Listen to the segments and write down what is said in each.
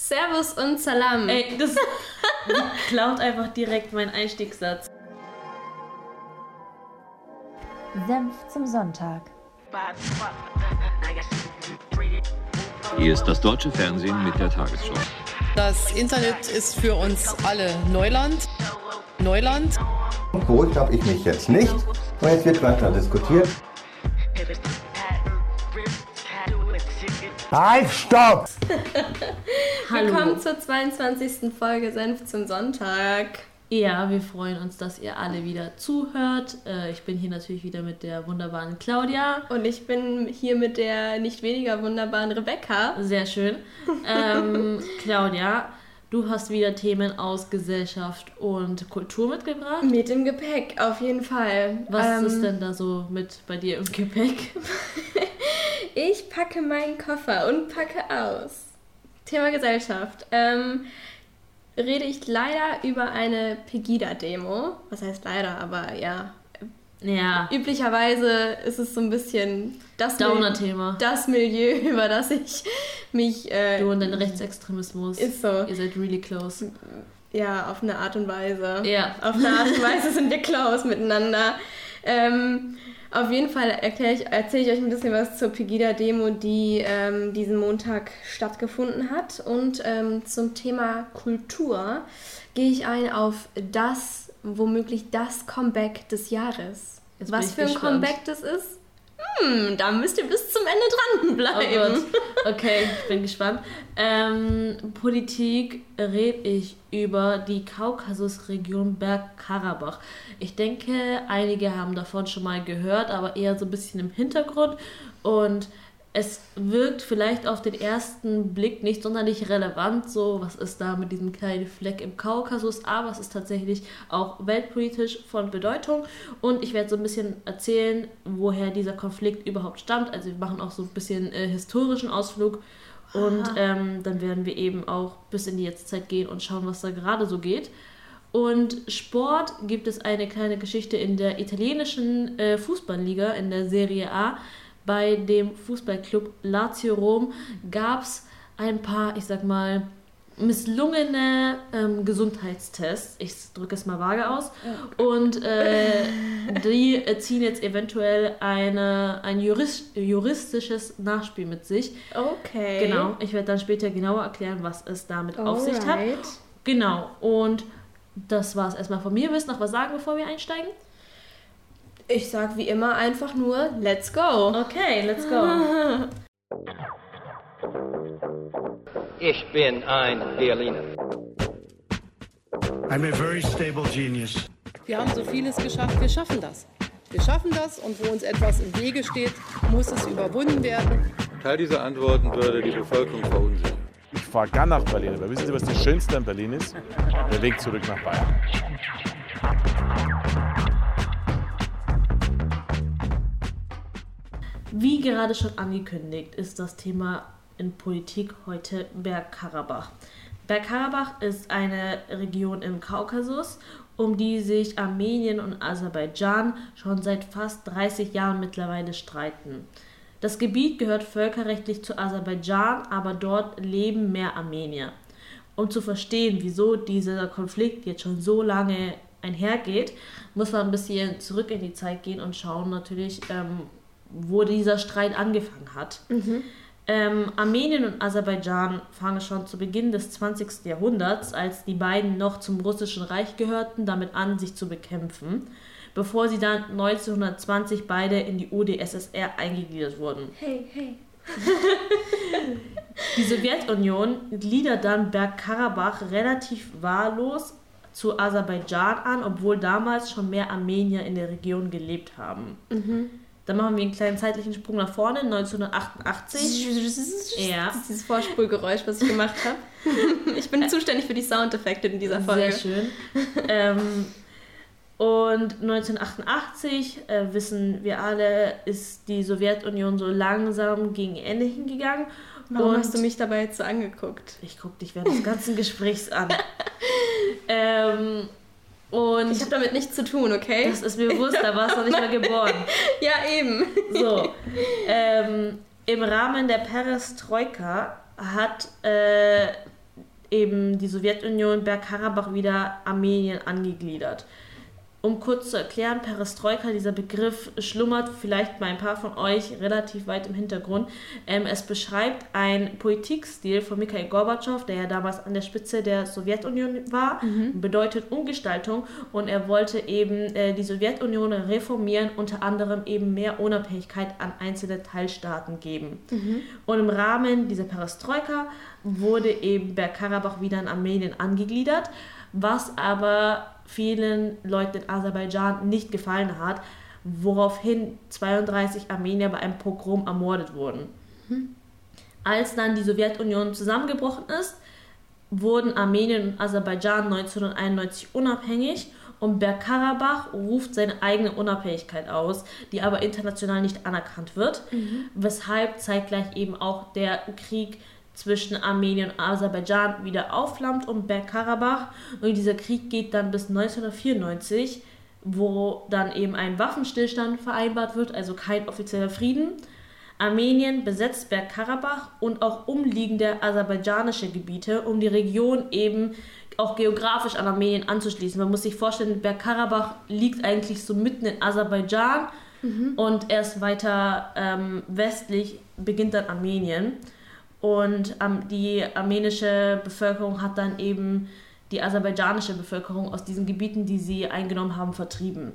Servus und Salam. Ey, das klaut einfach direkt meinen Einstiegssatz. Senf zum Sonntag. Hier ist das deutsche Fernsehen mit der Tagesschau. Das Internet ist für uns alle Neuland. Neuland. Beruhigt habe ich mich jetzt nicht. Und jetzt wird weiter diskutiert. Halt, stopp! Willkommen zur 22. Folge Senf zum Sonntag. Ja, wir freuen uns, dass ihr alle wieder zuhört. Äh, ich bin hier natürlich wieder mit der wunderbaren Claudia. Und ich bin hier mit der nicht weniger wunderbaren Rebecca. Sehr schön. Ähm, Claudia, du hast wieder Themen aus Gesellschaft und Kultur mitgebracht. Mit dem Gepäck, auf jeden Fall. Was Ähm, ist denn da so mit bei dir im Gepäck? Ich packe meinen Koffer und packe aus. Thema Gesellschaft. Ähm, rede ich leider über eine Pegida-Demo. Was heißt leider, aber ja. Ja, Üblicherweise ist es so ein bisschen das, Downer-Thema. das Milieu, über das ich mich äh, Du und dein Rechtsextremismus. ist so. Ihr seid really close. Ja, auf eine Art und Weise. Ja. Auf eine Art und Weise sind wir close miteinander. Ähm, auf jeden Fall erkläre ich, erzähle ich euch ein bisschen was zur Pegida-Demo, die ähm, diesen Montag stattgefunden hat. Und ähm, zum Thema Kultur gehe ich ein auf das, womöglich das Comeback des Jahres. Jetzt was für ein gespannt. Comeback das ist? Hm, da müsst ihr bis zum Ende Oh dranbleiben. Gott. Okay, ich bin gespannt. Ähm, Politik rede ich über die Kaukasusregion Bergkarabach. Ich denke, einige haben davon schon mal gehört, aber eher so ein bisschen im Hintergrund. Und es wirkt vielleicht auf den ersten Blick nicht sonderlich relevant, so was ist da mit diesem kleinen Fleck im Kaukasus, aber es ist tatsächlich auch weltpolitisch von Bedeutung und ich werde so ein bisschen erzählen, woher dieser Konflikt überhaupt stammt. Also wir machen auch so ein bisschen äh, historischen Ausflug und ähm, dann werden wir eben auch bis in die Jetztzeit gehen und schauen, was da gerade so geht. Und Sport gibt es eine kleine Geschichte in der italienischen äh, Fußballliga, in der Serie A. Bei dem Fußballclub Lazio Rom gab es ein paar, ich sag mal, misslungene ähm, Gesundheitstests. Ich drücke es mal vage aus. Und äh, die ziehen jetzt eventuell eine, ein jurist, juristisches Nachspiel mit sich. Okay. Genau, ich werde dann später genauer erklären, was es damit auf sich hat. Alright. Genau, und das war es erstmal von mir. Willst du noch was sagen, bevor wir einsteigen? Ich sag wie immer einfach nur, let's go. Okay, let's go. Ich bin ein Berliner. I'm a very stable genius. Wir haben so vieles geschafft, wir schaffen das. Wir schaffen das und wo uns etwas im Wege steht, muss es überwunden werden. Teil dieser Antworten würde die Bevölkerung verunsichern. Ich fahre gern nach Berlin, aber wissen Sie, was das Schönste an Berlin ist? Der Weg zurück nach Bayern. Wie gerade schon angekündigt, ist das Thema in Politik heute Bergkarabach. Bergkarabach ist eine Region im Kaukasus, um die sich Armenien und Aserbaidschan schon seit fast 30 Jahren mittlerweile streiten. Das Gebiet gehört völkerrechtlich zu Aserbaidschan, aber dort leben mehr Armenier. Um zu verstehen, wieso dieser Konflikt jetzt schon so lange einhergeht, muss man ein bisschen zurück in die Zeit gehen und schauen natürlich, ähm, wo dieser Streit angefangen hat. Ähm, Armenien und Aserbaidschan fangen schon zu Beginn des 20. Jahrhunderts, als die beiden noch zum Russischen Reich gehörten, damit an, sich zu bekämpfen, bevor sie dann 1920 beide in die UdSSR eingegliedert wurden. Hey, hey. Die Sowjetunion gliedert dann Bergkarabach relativ wahllos zu Aserbaidschan an, obwohl damals schon mehr Armenier in der Region gelebt haben. Dann machen wir einen kleinen zeitlichen Sprung nach vorne, 1988. Ja. Das ist dieses Vorspulgeräusch, was ich gemacht habe. Ich bin zuständig für die Soundeffekte in dieser Folge. Sehr schön. ähm, und 1988, äh, wissen wir alle, ist die Sowjetunion so langsam gegen Ende hingegangen. Warum und hast du mich dabei jetzt so angeguckt? Ich gucke dich während des ganzen Gesprächs an. ähm, und Ich habe damit nichts zu tun, okay? das ist mir bewusst, da warst du nicht mal geboren. ja, eben. So, ähm, im Rahmen der Perestroika hat äh, eben die Sowjetunion Bergkarabach wieder Armenien angegliedert. Um kurz zu erklären, Perestroika, dieser Begriff schlummert vielleicht bei ein paar von euch relativ weit im Hintergrund. Ähm, es beschreibt einen Politikstil von Mikhail Gorbatschow, der ja damals an der Spitze der Sowjetunion war, Mhm. bedeutet Umgestaltung und er wollte eben äh, die Sowjetunion reformieren, unter anderem eben mehr Unabhängigkeit an einzelne Teilstaaten geben. Mhm. Und im Rahmen dieser Perestroika wurde eben Bergkarabach wieder in Armenien angegliedert, was aber vielen Leuten in Aserbaidschan nicht gefallen hat, woraufhin 32 Armenier bei einem Pogrom ermordet wurden. Als dann die Sowjetunion zusammengebrochen ist, wurden Armenien und Aserbaidschan 1991 unabhängig und Bergkarabach ruft seine eigene Unabhängigkeit aus, die aber international nicht anerkannt wird, weshalb zeitgleich eben auch der Krieg zwischen Armenien und Aserbaidschan wieder aufflammt um Bergkarabach und dieser Krieg geht dann bis 1994, wo dann eben ein Waffenstillstand vereinbart wird, also kein offizieller Frieden. Armenien besetzt Bergkarabach und auch umliegende aserbaidschanische Gebiete, um die Region eben auch geografisch an Armenien anzuschließen. Man muss sich vorstellen, Bergkarabach liegt eigentlich so mitten in Aserbaidschan und erst weiter ähm, westlich beginnt dann Armenien. Und ähm, die armenische Bevölkerung hat dann eben die aserbaidschanische Bevölkerung aus diesen Gebieten, die sie eingenommen haben, vertrieben.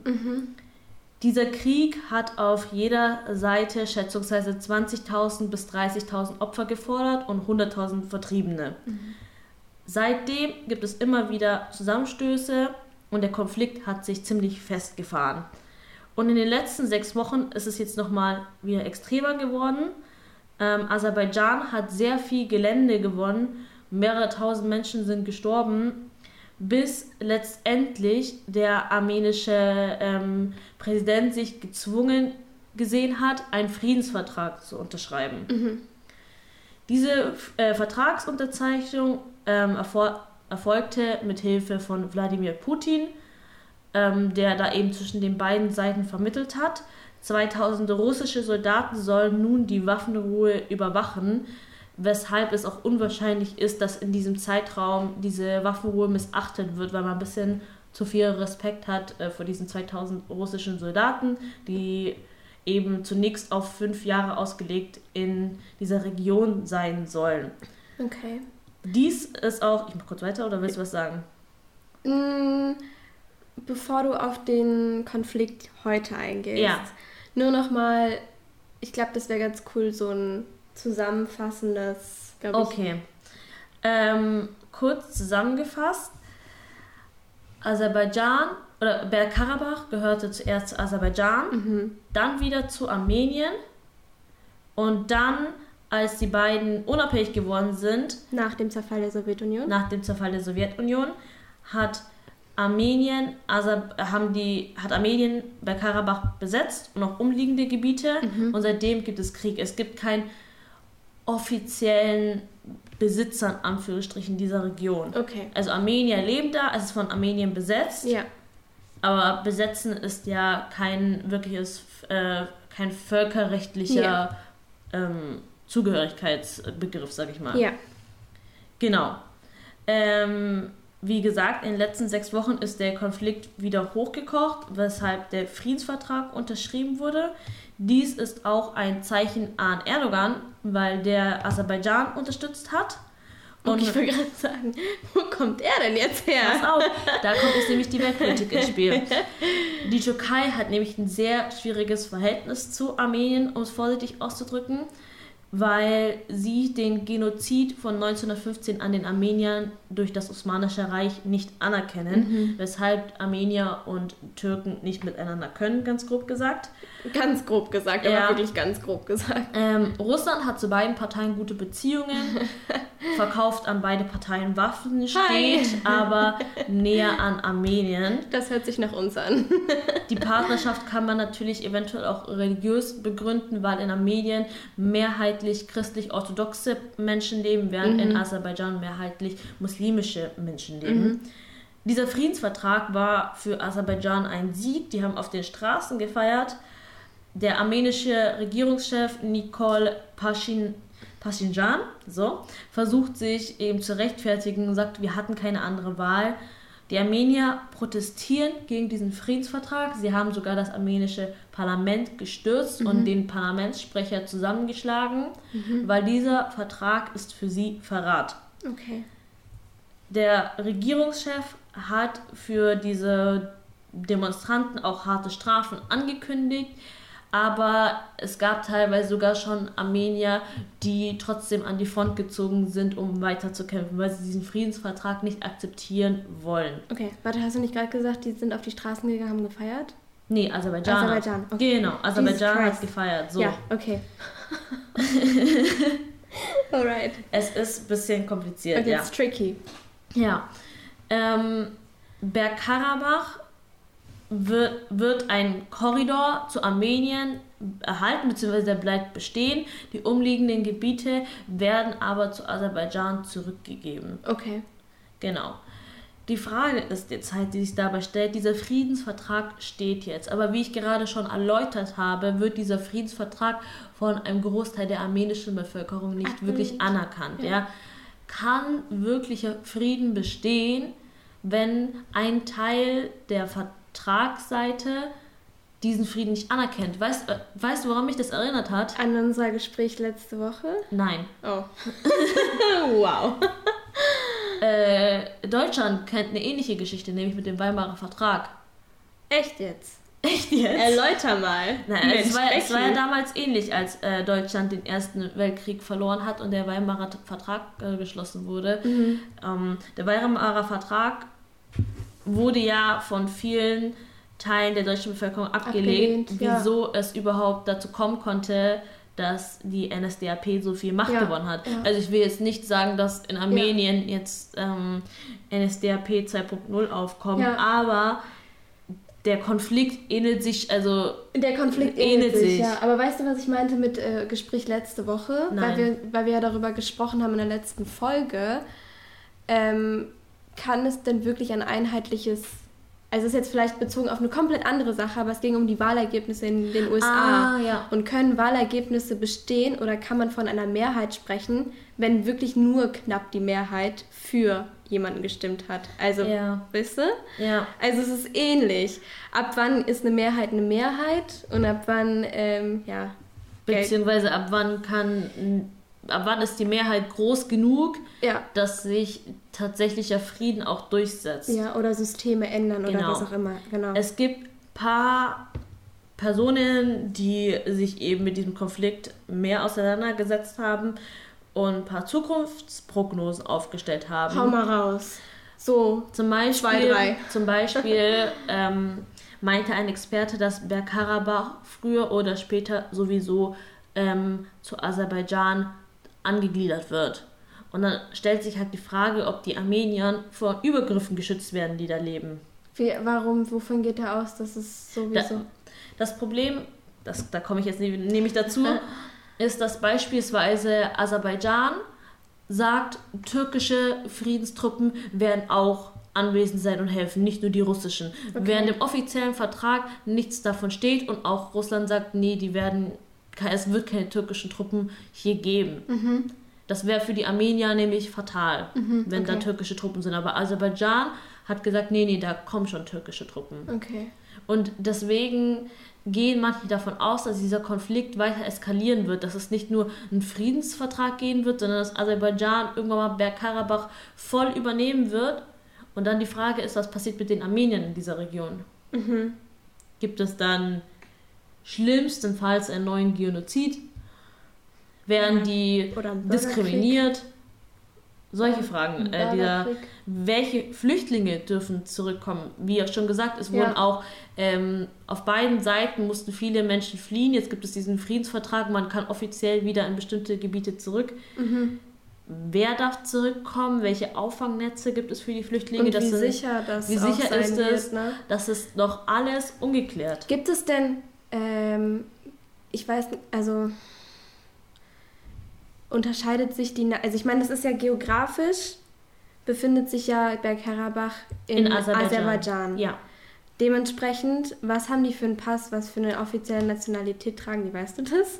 Dieser Krieg hat auf jeder Seite schätzungsweise 20.000 bis 30.000 Opfer gefordert und 100.000 Vertriebene. Seitdem gibt es immer wieder Zusammenstöße und der Konflikt hat sich ziemlich festgefahren. Und in den letzten sechs Wochen ist es jetzt nochmal wieder extremer geworden. Ähm, Aserbaidschan hat sehr viel Gelände gewonnen, mehrere tausend Menschen sind gestorben, bis letztendlich der armenische ähm, Präsident sich gezwungen gesehen hat, einen Friedensvertrag zu unterschreiben. Diese äh, Vertragsunterzeichnung ähm, erfol erfolgte mit Hilfe von Wladimir Putin, ähm, der da eben zwischen den beiden Seiten vermittelt hat. 2000 russische Soldaten sollen nun die Waffenruhe überwachen, weshalb es auch unwahrscheinlich ist, dass in diesem Zeitraum diese Waffenruhe missachtet wird, weil man ein bisschen zu viel Respekt hat äh, vor diesen 2000 russischen Soldaten, die eben zunächst auf fünf Jahre ausgelegt in dieser Region sein sollen. Okay. Dies ist auch. Ich mach kurz weiter oder willst du was sagen? Mm, Bevor du auf den Konflikt heute eingehst, Ja. Nur nochmal, ich glaube, das wäre ganz cool, so ein zusammenfassendes, glaube ich. Okay. Ähm, kurz zusammengefasst. Aserbaidschan oder Bergkarabach gehörte zuerst zu Aserbaidschan, dann wieder zu Armenien und dann, als die beiden unabhängig geworden sind, Nach dem Zerfall der Sowjetunion. nach dem Zerfall der Sowjetunion, hat Armenien, haben die, hat Armenien Bergkarabach besetzt und auch umliegende Gebiete und seitdem gibt es Krieg. Es gibt keinen offiziellen Besitzer in Anführungsstrichen dieser Region. Okay. Also Armenier leben da, es ist von Armenien besetzt, Ja. aber besetzen ist ja kein wirkliches, äh, kein völkerrechtlicher Ja. ähm, Zugehörigkeitsbegriff, sag ich mal. Ja. Genau. Ähm, wie gesagt, in den letzten sechs Wochen ist der Konflikt wieder hochgekocht, weshalb der Friedensvertrag unterschrieben wurde. Dies ist auch ein Zeichen an Erdogan, weil der Aserbaidschan unterstützt hat. Und ich wollte gerade sagen, wo kommt er denn jetzt her? Pass auf, da kommt jetzt nämlich die Weltpolitik ins Spiel. Die Türkei hat nämlich ein sehr schwieriges Verhältnis zu Armenien, um es vorsichtig auszudrücken, weil sie den Genozid von 1915 an den Armeniern durch das Osmanische Reich nicht anerkennen, weshalb Armenier und Türken nicht miteinander können, ganz grob gesagt. Ganz grob gesagt, aber Ja. wirklich ganz grob gesagt. Ähm, Russland hat zu beiden Parteien gute Beziehungen, verkauft an beide Parteien Waffen, Hi. steht aber näher an Armenien. Das hört sich nach uns an. Die Partnerschaft kann man natürlich eventuell auch religiös begründen, weil in Armenien mehrheitlich christlich-orthodoxe Menschen leben, während in Aserbaidschan mehrheitlich muslimische Menschen leben. Dieser Friedensvertrag war für Aserbaidschan ein Sieg. Die haben auf den Straßen gefeiert. Der armenische Regierungschef Nikol Pashin, Pashinjan, so, versucht sich eben zu rechtfertigen und sagt, wir hatten keine andere Wahl. Die Armenier protestieren gegen diesen Friedensvertrag. Sie haben sogar das armenische Parlament gestürzt Mhm. und den Parlamentssprecher zusammengeschlagen, weil dieser Vertrag ist für sie Verrat. Okay. Der Regierungschef hat für diese Demonstranten auch harte Strafen angekündigt, aber es gab teilweise sogar schon Armenier, die trotzdem an die Front gezogen sind, um weiterzukämpfen, weil sie diesen Friedensvertrag nicht akzeptieren wollen. Okay, warte, hast du nicht gerade gesagt, die sind auf die Straßen gegangen, haben gefeiert? Nee, Aserbaidschan. Aserbaidschan, okay. Genau, Aserbaidschan hat gefeiert. So. Ja, okay. Alright. Es ist ein bisschen kompliziert, Okay, ja. it's tricky. Ja. Ähm, Bergkarabach wird, ein Korridor zu Armenien erhalten, beziehungsweise der bleibt bestehen. Die umliegenden Gebiete werden aber zu Aserbaidschan zurückgegeben. Okay. Genau. Die Frage ist jetzt halt, die sich dabei stellt, dieser Friedensvertrag steht jetzt. Aber wie ich gerade schon erläutert habe, wird dieser Friedensvertrag von einem Großteil der armenischen Bevölkerung nicht wirklich anerkannt. Ja. Kann wirklicher Frieden bestehen, wenn ein Teil der Vertragsseite diesen Frieden nicht anerkennt? Weißt, äh, weißt du, woran mich das erinnert hat? An unser Gespräch letzte Woche. Nein. Oh. wow. Äh, Deutschland kennt eine ähnliche Geschichte, nämlich mit dem Weimarer Vertrag. Echt jetzt? Echt jetzt? Erläuter mal. Nein, es, war, es war ja damals ähnlich, als äh, Deutschland den Ersten Weltkrieg verloren hat und der Weimarer Vertrag äh, geschlossen wurde. Mhm. Ähm, der Weimarer Vertrag wurde ja von vielen Teilen der deutschen Bevölkerung abgelehnt, Abgelehnt, ja. wieso es überhaupt dazu kommen konnte, dass die NSDAP so viel Macht Ja, gewonnen hat. ja. Also ich will jetzt nicht sagen, dass in Armenien jetzt ähm, NSDAP 2.0 aufkommt, Ja. aber der Konflikt ähnelt sich, also Der Konflikt Ähnelt ähnelt sich, sich. ja. Aber weißt du, was ich meinte mit äh, Gespräch letzte Woche? Weil Nein. wir, weil wir ja darüber gesprochen haben in der letzten Folge. Ähm, kann es denn wirklich ein einheitliches, also es ist jetzt vielleicht bezogen auf eine komplett andere Sache, aber es ging um die Wahlergebnisse in den USA. Ah, ja. Und können Wahlergebnisse bestehen oder kann man von einer Mehrheit sprechen, wenn wirklich nur knapp die Mehrheit für jemanden gestimmt hat? Also, Ja. weißt du? ja. Also es ist ähnlich. Ab wann ist eine Mehrheit eine Mehrheit und ab wann, ähm, ja. Beziehungsweise ab wann kann, ab wann ist die Mehrheit groß genug, Ja. dass sich tatsächlicher Frieden auch durchsetzt. Ja, oder Systeme ändern oder Genau. was auch immer. Genau. Es gibt paar Personen, die sich eben mit diesem Konflikt mehr auseinandergesetzt haben und ein paar Zukunftsprognosen aufgestellt haben. Hau mal raus. So, Zum Beispiel, Zwei, drei. Zum Beispiel ähm, meinte ein Experte, dass Bergkarabach früher oder später sowieso ähm, zu Aserbaidschan angegliedert wird. Und dann stellt sich halt die Frage, ob die Armenier vor Übergriffen geschützt werden, die da leben. wie, warum, wovon geht er aus, dass es Da, sowieso... das Problem, das, da komme ich jetzt nämlich dazu, ist, dass beispielsweise Aserbaidschan sagt, türkische Friedenstruppen werden auch anwesend sein und helfen, nicht nur die russischen. Während im offiziellen Vertrag nichts davon steht und auch Russland sagt, nee, die werden, es wird keine türkischen Truppen hier geben. Das wäre für die Armenier nämlich fatal, wenn da okay. türkische Truppen sind. Aber Aserbaidschan hat gesagt, nee, nee, da kommen schon türkische Truppen. Okay. Und deswegen gehen manche davon aus, dass dieser Konflikt weiter eskalieren wird, dass es nicht nur einen Friedensvertrag geben wird, sondern dass Aserbaidschan irgendwann mal Bergkarabach voll übernehmen wird. Und dann die Frage ist, was passiert mit den Armeniern in dieser Region? Gibt es dann schlimmstenfalls einen neuen Genozid? Werden die diskriminiert? Solche Fragen. Äh, dieser, welche Flüchtlinge dürfen zurückkommen? Wie ja schon gesagt, es Ja. wurden auch ähm, auf beiden Seiten mussten viele Menschen fliehen. Jetzt gibt es diesen Friedensvertrag, man kann offiziell wieder in bestimmte Gebiete zurück. Mhm. Wer darf zurückkommen? Welche Auffangnetze gibt es für die Flüchtlinge? Und wie sind- sicher das wie sicher ist wird, es? ne? Das ist noch alles ungeklärt. Gibt es denn, ähm, ich weiß, also unterscheidet sich die, also ich meine, das ist ja geografisch, befindet sich ja Bergkarabach in, In Aserbaidschan. Aserbaidschan. Ja. Dementsprechend, was haben die für einen Pass, was für eine offizielle Nationalität tragen die, weißt du das?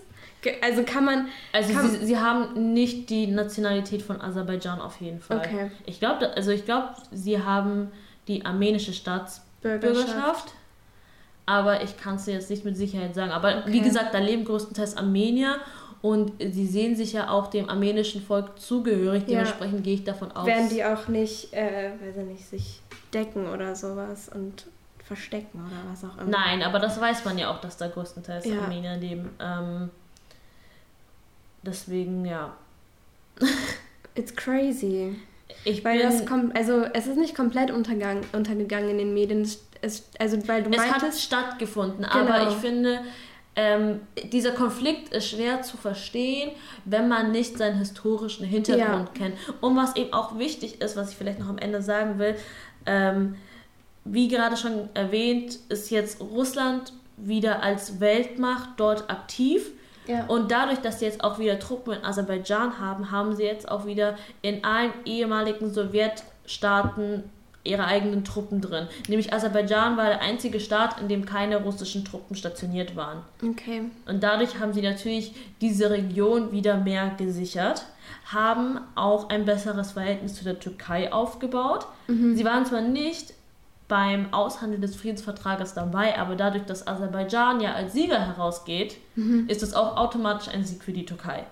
Also kann man. Also kann, sie, sie haben nicht die Nationalität von Aserbaidschan auf jeden Fall. Okay. Ich glaube, also ich glaube, sie haben die armenische Staatsbürgerschaft. Aber ich kann es dir jetzt nicht mit Sicherheit sagen. Aber wie Okay. gesagt, da leben größtenteils Armenier und sie sehen sich ja auch dem armenischen Volk zugehörig. Ja. Dementsprechend gehe ich davon aus. werden die auch nicht, äh, weiß ich nicht, sich decken oder sowas und verstecken oder was auch immer. Nein, aber das weiß man ja auch, dass da größtenteils Ja. Armenier leben. Ähm, deswegen, ja. It's crazy. Ich Weil das kommt, also es ist nicht komplett untergang, untergegangen in den Medien. Es, also weil du es hat meintest, stattgefunden, Genau. aber ich finde, ähm, dieser Konflikt ist schwer zu verstehen, wenn man nicht seinen historischen Hintergrund kennt. Und was eben auch wichtig ist, was ich vielleicht noch am Ende sagen will, ähm, wie gerade schon erwähnt, ist jetzt Russland wieder als Weltmacht dort aktiv. ja, Und dadurch, dass sie jetzt auch wieder Truppen in Aserbaidschan haben, haben sie jetzt auch wieder in allen ehemaligen Sowjetstaaten ihre eigenen Truppen drin. Nämlich Aserbaidschan war der einzige Staat, in dem keine russischen Truppen stationiert waren. okay. Und dadurch haben sie natürlich diese Region wieder mehr gesichert, haben auch ein besseres Verhältnis zu der Türkei aufgebaut. Sie waren zwar nicht beim Aushandeln des Friedensvertrages dabei, aber dadurch, dass Aserbaidschan ja als Sieger herausgeht, ist es auch automatisch ein Sieg für die Türkei.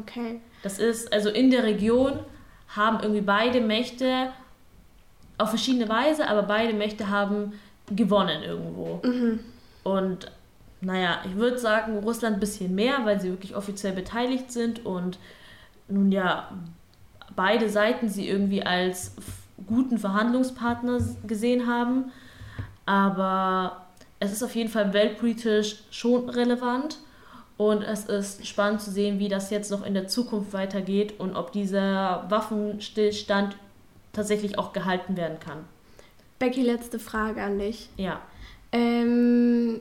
Okay. Das ist, also in der Region haben irgendwie beide Mächte auf verschiedene Weise, aber beide Mächte haben gewonnen irgendwo. Und naja, ich würde sagen, Russland ein bisschen mehr, weil sie wirklich offiziell beteiligt sind und nun ja, beide Seiten sie irgendwie als guten Verhandlungspartner gesehen haben. Aber es ist auf jeden Fall weltpolitisch schon relevant. Und es ist spannend zu sehen, wie das jetzt noch in der Zukunft weitergeht und ob dieser Waffenstillstand tatsächlich auch gehalten werden kann. Becky, letzte Frage an dich. Ja. Ähm,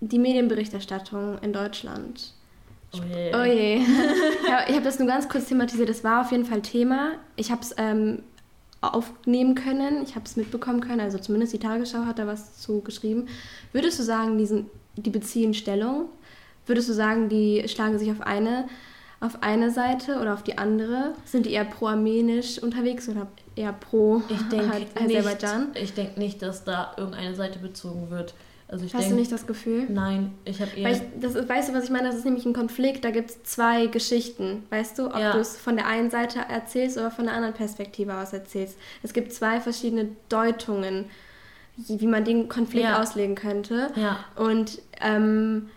die Medienberichterstattung in Deutschland. Oh je. Oh je. ja, ich habe das nur ganz kurz thematisiert. Das war auf jeden Fall Thema. Ich habe es ähm, aufnehmen können. Ich habe es mitbekommen können. Also zumindest die Tagesschau hat da was zu geschrieben. Würdest du sagen, diesen, die beziehen Stellung? Würdest du sagen, die schlagen sich auf eine, auf eine Seite oder auf die andere? Sind die eher pro-armenisch unterwegs oder eher pro Ich denke Aserbaidschan? nicht, ich denk nicht, dass da irgendeine Seite bezogen wird. Also Hast denk, du nicht das Gefühl? Nein, ich habe eher. Ich, das weißt du, was ich meine? Das ist nämlich ein Konflikt. Da gibt es zwei Geschichten. Weißt du, ob Ja. du es von der einen Seite erzählst oder von der anderen Perspektive aus erzählst. Es gibt zwei verschiedene Deutungen, wie wie man den Konflikt Ja. auslegen könnte. Ja. Und ähm,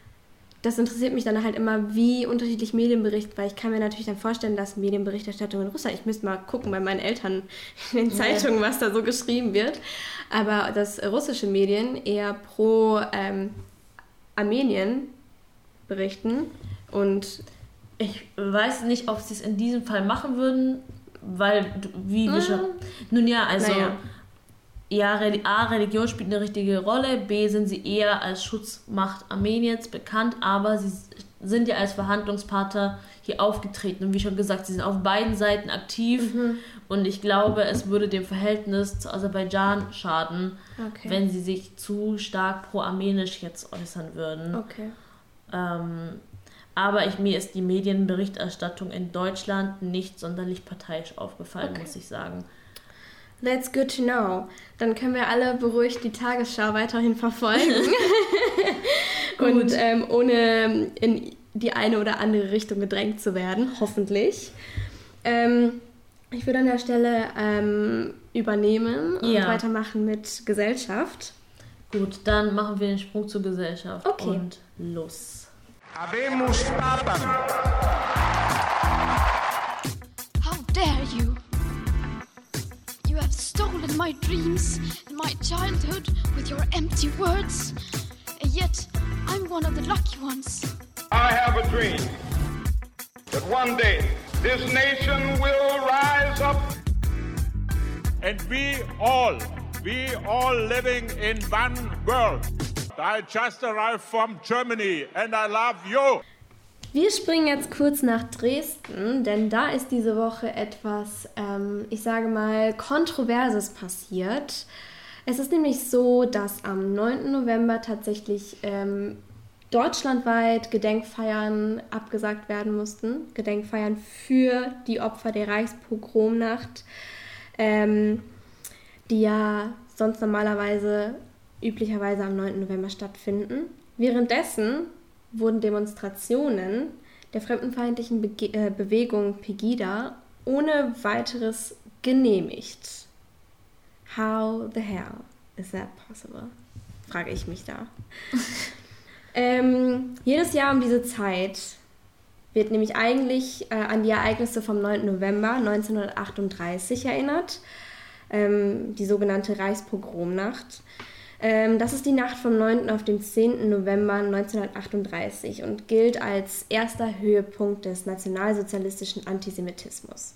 das interessiert mich dann halt immer, wie unterschiedlich Medienbericht, weil ich kann mir natürlich dann vorstellen, dass Medienberichterstattung in Russland, ich müsste mal gucken bei meinen Eltern in den Zeitungen, was da so geschrieben wird, aber dass russische Medien eher pro ähm, Armenien berichten und Ich weiß nicht, ob sie es in diesem Fall machen würden, weil, wie wir schon. Nun ja, also. Naja. Ja, A, Religion spielt eine richtige Rolle. B, sind sie eher als Schutzmacht Armeniens bekannt, aber sie sind ja als Verhandlungspartner hier aufgetreten. Und wie schon gesagt, sie sind auf beiden Seiten aktiv. Und ich glaube, es würde dem Verhältnis zu Aserbaidschan schaden, Okay. wenn sie sich zu stark pro-armenisch jetzt äußern würden. okay. Ähm, aber ich, mir ist die Medienberichterstattung in Deutschland nicht sonderlich parteiisch aufgefallen, Okay. muss ich sagen. That's good to know. Dann können wir alle beruhigt die Tagesschau weiterhin verfolgen. Und ähm, ohne in die eine oder andere Richtung gedrängt zu werden, hoffentlich. Ähm, ich würde an der Stelle ähm, übernehmen und Ja. weitermachen mit Gesellschaft. Gut, dann machen wir den Sprung zur Gesellschaft Okay. und los. Habemus Papam. Stolen my dreams and my childhood with your empty words. And yet, I'm one of the lucky ones. I have a dream that one day this nation will rise up. And we all, we all living in one world. I just arrived from Germany and I love you. Wir springen jetzt kurz nach Dresden, denn da ist diese Woche etwas, ähm, ich sage mal, Kontroverses passiert. Es ist nämlich so, dass am 9. November tatsächlich ähm, deutschlandweit Gedenkfeiern abgesagt werden mussten. Gedenkfeiern für die Opfer der Reichspogromnacht, ähm, die ja sonst normalerweise üblicherweise am 9. November stattfinden. Währenddessen wurden Demonstrationen der fremdenfeindlichen Bege äh, Bewegung Pegida ohne weiteres genehmigt. How the hell is that possible? Frage ich mich da. ähm, jedes Jahr um diese Zeit wird nämlich eigentlich äh, an die Ereignisse vom 9. November 1938 erinnert, ähm, die sogenannte Reichspogromnacht. Ähm, das ist die Nacht vom 9. auf den 10. November 1938 und gilt als erster Höhepunkt des nationalsozialistischen Antisemitismus.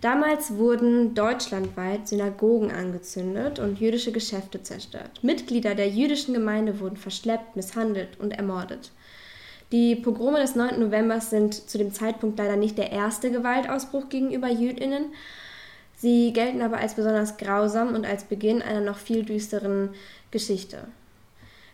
Damals wurden deutschlandweit Synagogen angezündet und jüdische Geschäfte zerstört. Mitglieder der jüdischen Gemeinde wurden verschleppt, misshandelt und ermordet. Die Pogrome des 9. November sind zu dem Zeitpunkt leider nicht der erste Gewaltausbruch gegenüber Jüdinnen. Sie gelten aber als besonders grausam und als Beginn einer noch viel düsteren Geschichte.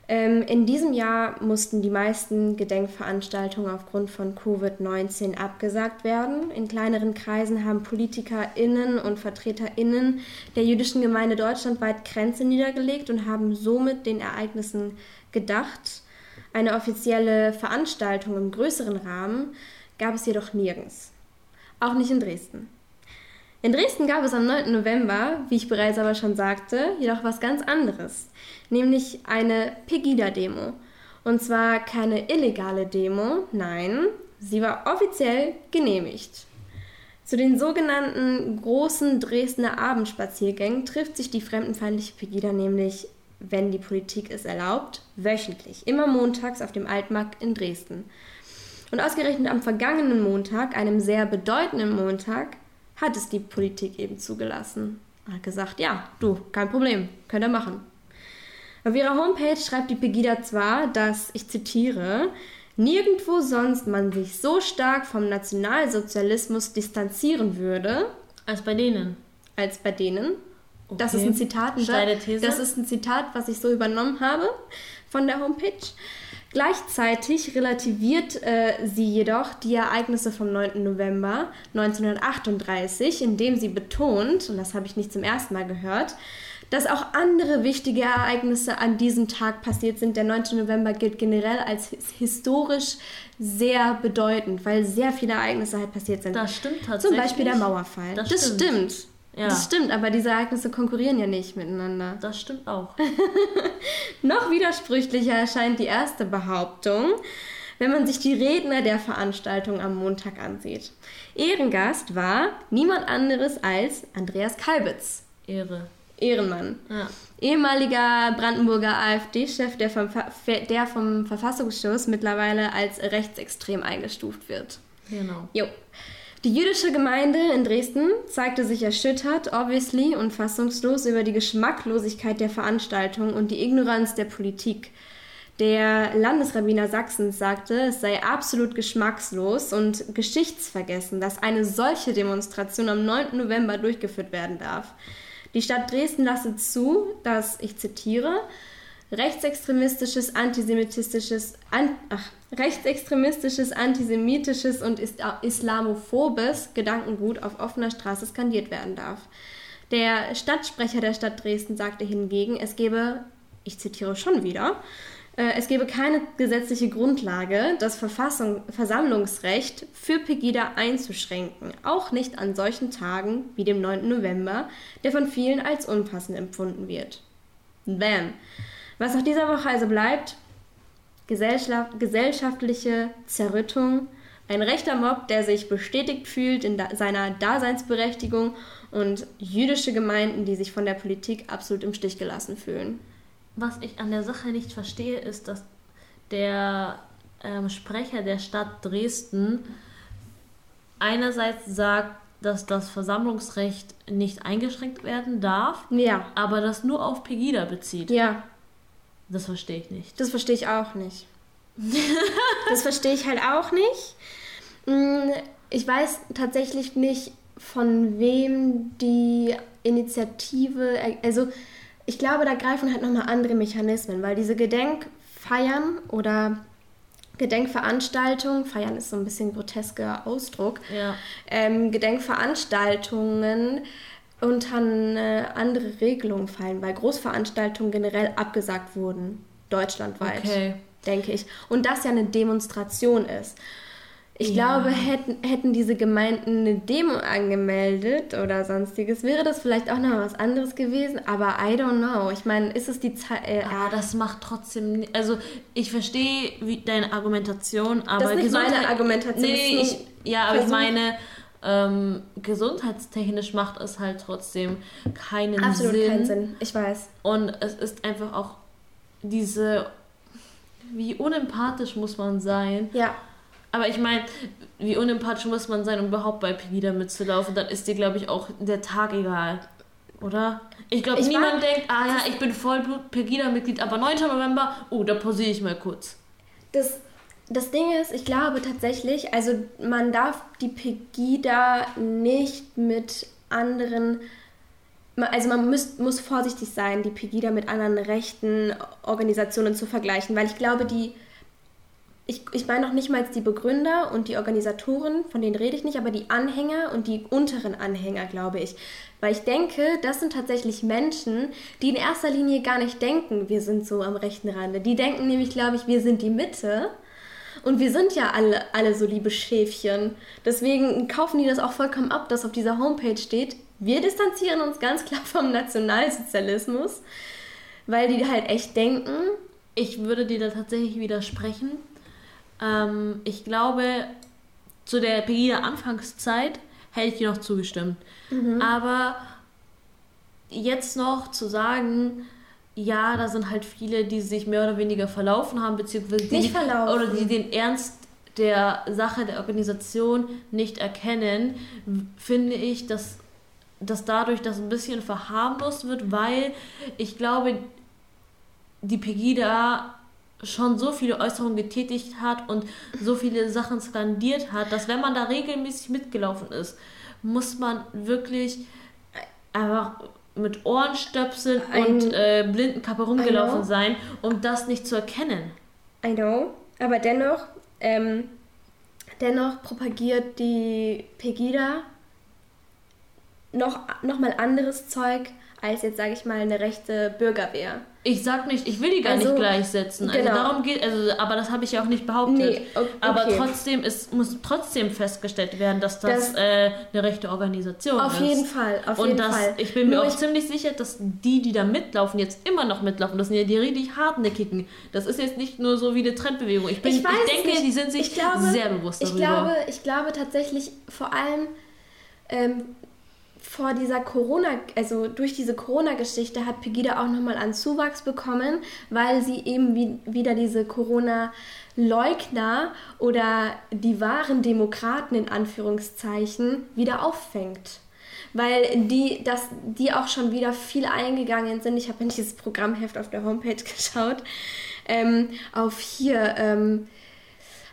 Ähm, in diesem Jahr mussten die meisten Gedenkveranstaltungen aufgrund von Covid-19 abgesagt werden. In kleineren Kreisen haben PolitikerInnen und VertreterInnen der jüdischen Gemeinde deutschlandweit Grenze niedergelegt und haben somit den Ereignissen gedacht. Eine offizielle Veranstaltung im größeren Rahmen gab es jedoch nirgends. Auch nicht in Dresden. In Dresden gab es am 9. November, wie ich bereits aber schon sagte, jedoch was ganz anderes, nämlich eine Pegida-Demo. Und zwar keine illegale Demo, nein, sie war offiziell genehmigt. Zu den sogenannten großen Dresdner Abendspaziergängen trifft sich die fremdenfeindliche Pegida nämlich, wenn die Politik es erlaubt, wöchentlich, immer montags auf dem Altmarkt in Dresden. Und ausgerechnet am vergangenen Montag, einem sehr bedeutenden Montag, hat es die Politik eben zugelassen. Er hat gesagt, ja, du, kein Problem, könnt ihr machen. Auf ihrer Homepage schreibt die Pegida zwar, dass, ich zitiere, nirgendwo sonst man sich so stark vom Nationalsozialismus distanzieren würde. Als bei denen. Als bei denen. Okay. Das ist ein Zitat. These. Das ist ein Zitat, was ich so übernommen habe von der Homepage. Gleichzeitig relativiert äh, sie jedoch die Ereignisse vom 9. November 1938, indem sie betont, und das habe ich nicht zum ersten Mal gehört, dass auch andere wichtige Ereignisse an diesem Tag passiert sind. Der 9. November gilt generell als historisch sehr bedeutend, weil sehr viele Ereignisse halt passiert sind. Das stimmt tatsächlich. Zum Beispiel der Mauerfall. Das, das stimmt. stimmt. Ja. Das stimmt, aber diese Ereignisse konkurrieren ja nicht miteinander. Das stimmt auch. Noch widersprüchlicher erscheint die erste Behauptung, wenn man sich die Redner der Veranstaltung am Montag ansieht. Ehrengast war niemand anderes als Andreas Kalbitz. Ehre. Ehrenmann. Ja. Ehemaliger Brandenburger AfD-Chef, der vom, der vom Verfassungsschutz mittlerweile als rechtsextrem eingestuft wird. Genau. Jo. Die jüdische Gemeinde in Dresden zeigte sich erschüttert, obviously, und fassungslos über die Geschmacklosigkeit der Veranstaltung und die Ignoranz der Politik. Der Landesrabbiner Sachsens sagte, es sei absolut geschmackslos und geschichtsvergessen, dass eine solche Demonstration am 9. November durchgeführt werden darf. Die Stadt Dresden lasse zu, dass, ich zitiere, rechtsextremistisches, antisemitistisches, an, ach, rechtsextremistisches, antisemitisches und islamophobes Gedankengut auf offener Straße skandiert werden darf. Der Stadtsprecher der Stadt Dresden sagte hingegen, es gebe, ich zitiere schon wieder, äh, es gebe keine gesetzliche Grundlage, das Verfassung, Versammlungsrecht für Pegida einzuschränken, auch nicht an solchen Tagen wie dem 9. November, der von vielen als unpassend empfunden wird. Bam. Was nach dieser Woche also bleibt, gesellschaftliche Zerrüttung, ein rechter Mob, der sich bestätigt fühlt in da seiner Daseinsberechtigung und jüdische Gemeinden, die sich von der Politik absolut im Stich gelassen fühlen. Was ich an der Sache nicht verstehe, ist, dass der ähm, Sprecher der Stadt Dresden einerseits sagt, dass das Versammlungsrecht nicht eingeschränkt werden darf, ja. aber das nur auf Pegida bezieht. Ja. Das verstehe ich nicht. Das verstehe ich auch nicht. das verstehe ich halt auch nicht. Mm, ich weiß tatsächlich nicht, von wem die Initiative, also ich glaube, da greifen halt nochmal andere Mechanismen, weil diese Gedenkfeiern oder Gedenkveranstaltungen, feiern ist so ein bisschen grotesker Ausdruck, Ja. ähm, Gedenkveranstaltungen unter eine andere Regelung fallen, weil Großveranstaltungen generell abgesagt wurden, deutschlandweit, Okay. denke ich. Und das ja eine Demonstration ist. Ich Ja. glaube, hätten, hätten diese Gemeinden eine Demo angemeldet oder sonstiges, wäre das vielleicht auch noch was anderes gewesen, aber I don't know. Ich meine, ist es die Zeit. Äh, Ah, das macht trotzdem. Also, ich verstehe deine Argumentation, aber. ist nicht meine Argumentation, Nee, das ich, ja, aber ich meine, ähm, gesundheitstechnisch macht es halt trotzdem keinen absolut Sinn. keinen Sinn. Ich weiß. Und es ist einfach auch diese. Wie unempathisch muss man sein? Ja. Aber ich meine, wie unempathisch muss man sein, um überhaupt bei Pegida mitzulaufen? Dann ist dir, glaube ich, auch der Tag egal. Oder? Ich glaube, niemand war- denkt, ah ja, ich bin Vollblut-Pegida-Mitglied, aber 9. November, oh, da posiere ich mal kurz. Das, das Ding ist, ich glaube tatsächlich, also man darf die Pegida nicht mit anderen, also man muss, muss vorsichtig sein, die Pegida mit anderen rechten Organisationen zu vergleichen, weil ich glaube, die, ich, ich meine noch nicht mal die Begründer und die Organisatoren, von denen rede ich nicht, aber die Anhänger und die unteren Anhänger, glaube ich. Weil ich denke, das sind tatsächlich Menschen, die in erster Linie gar nicht denken, wir sind so am rechten Rande. Die denken nämlich, glaube ich, wir sind die Mitte. Und wir sind ja alle, alle so liebe Schäfchen. Deswegen kaufen die das auch vollkommen ab, dass auf dieser Homepage steht, wir distanzieren uns ganz klar vom Nationalsozialismus, weil die halt echt denken, Ich würde dir da tatsächlich widersprechen. Ähm, ich glaube, zu der Pegida-Anfangszeit hätte ich dir noch zugestimmt. Mhm. Aber jetzt noch zu sagen, ja, da sind halt viele, die sich mehr oder weniger verlaufen haben, beziehungsweise die, Nicht verlaufen. oder die den Ernst der Sache der Organisation nicht erkennen, finde ich, dass, dass dadurch das ein bisschen verharmlost wird, weil ich glaube, die Pegida schon so viele Äußerungen getätigt hat und so viele Sachen skandiert hat, dass wenn man da regelmäßig mitgelaufen ist, muss man wirklich einfach mit Ohrenstöpseln Ein- und äh, Blindenkappe I rumgelaufen sein, um das nicht zu erkennen. I know, aber dennoch, ähm, dennoch propagiert die Pegida noch, noch mal anderes Zeug als jetzt, sage ich mal, eine rechte Bürgerwehr. Ich sag nicht, ich will die gar Also, nicht gleichsetzen. Also genau. darum geht, also, aber das habe ich ja auch nicht behauptet. Nee, o- Aber okay. trotzdem ist, muss trotzdem festgestellt werden, dass das, Das- äh, eine rechte Organisation Auf ist. jeden Fall, auf Und jeden das, Fall. ich bin mir Nur auch ich- ziemlich sicher, dass die, die da mitlaufen, jetzt immer noch mitlaufen. Das sind ja die richtig hartnäckigen. Das ist jetzt nicht nur so wie eine Trendbewegung. Ich, bin, ich, es denke, nicht. die sind sich Ich glaube- sehr bewusst Ich darüber. glaube, ich glaube tatsächlich vor allem ähm, vor dieser Corona, also durch diese Corona-Geschichte hat Pegida auch nochmal an Zuwachs bekommen, weil sie eben wie, wieder diese Corona-Leugner oder die wahren Demokraten in Anführungszeichen wieder auffängt. Weil die, das, die auch schon wieder viel eingegangen sind. Ich habe in dieses Programmheft auf der Homepage geschaut. Ähm, auf hier ähm,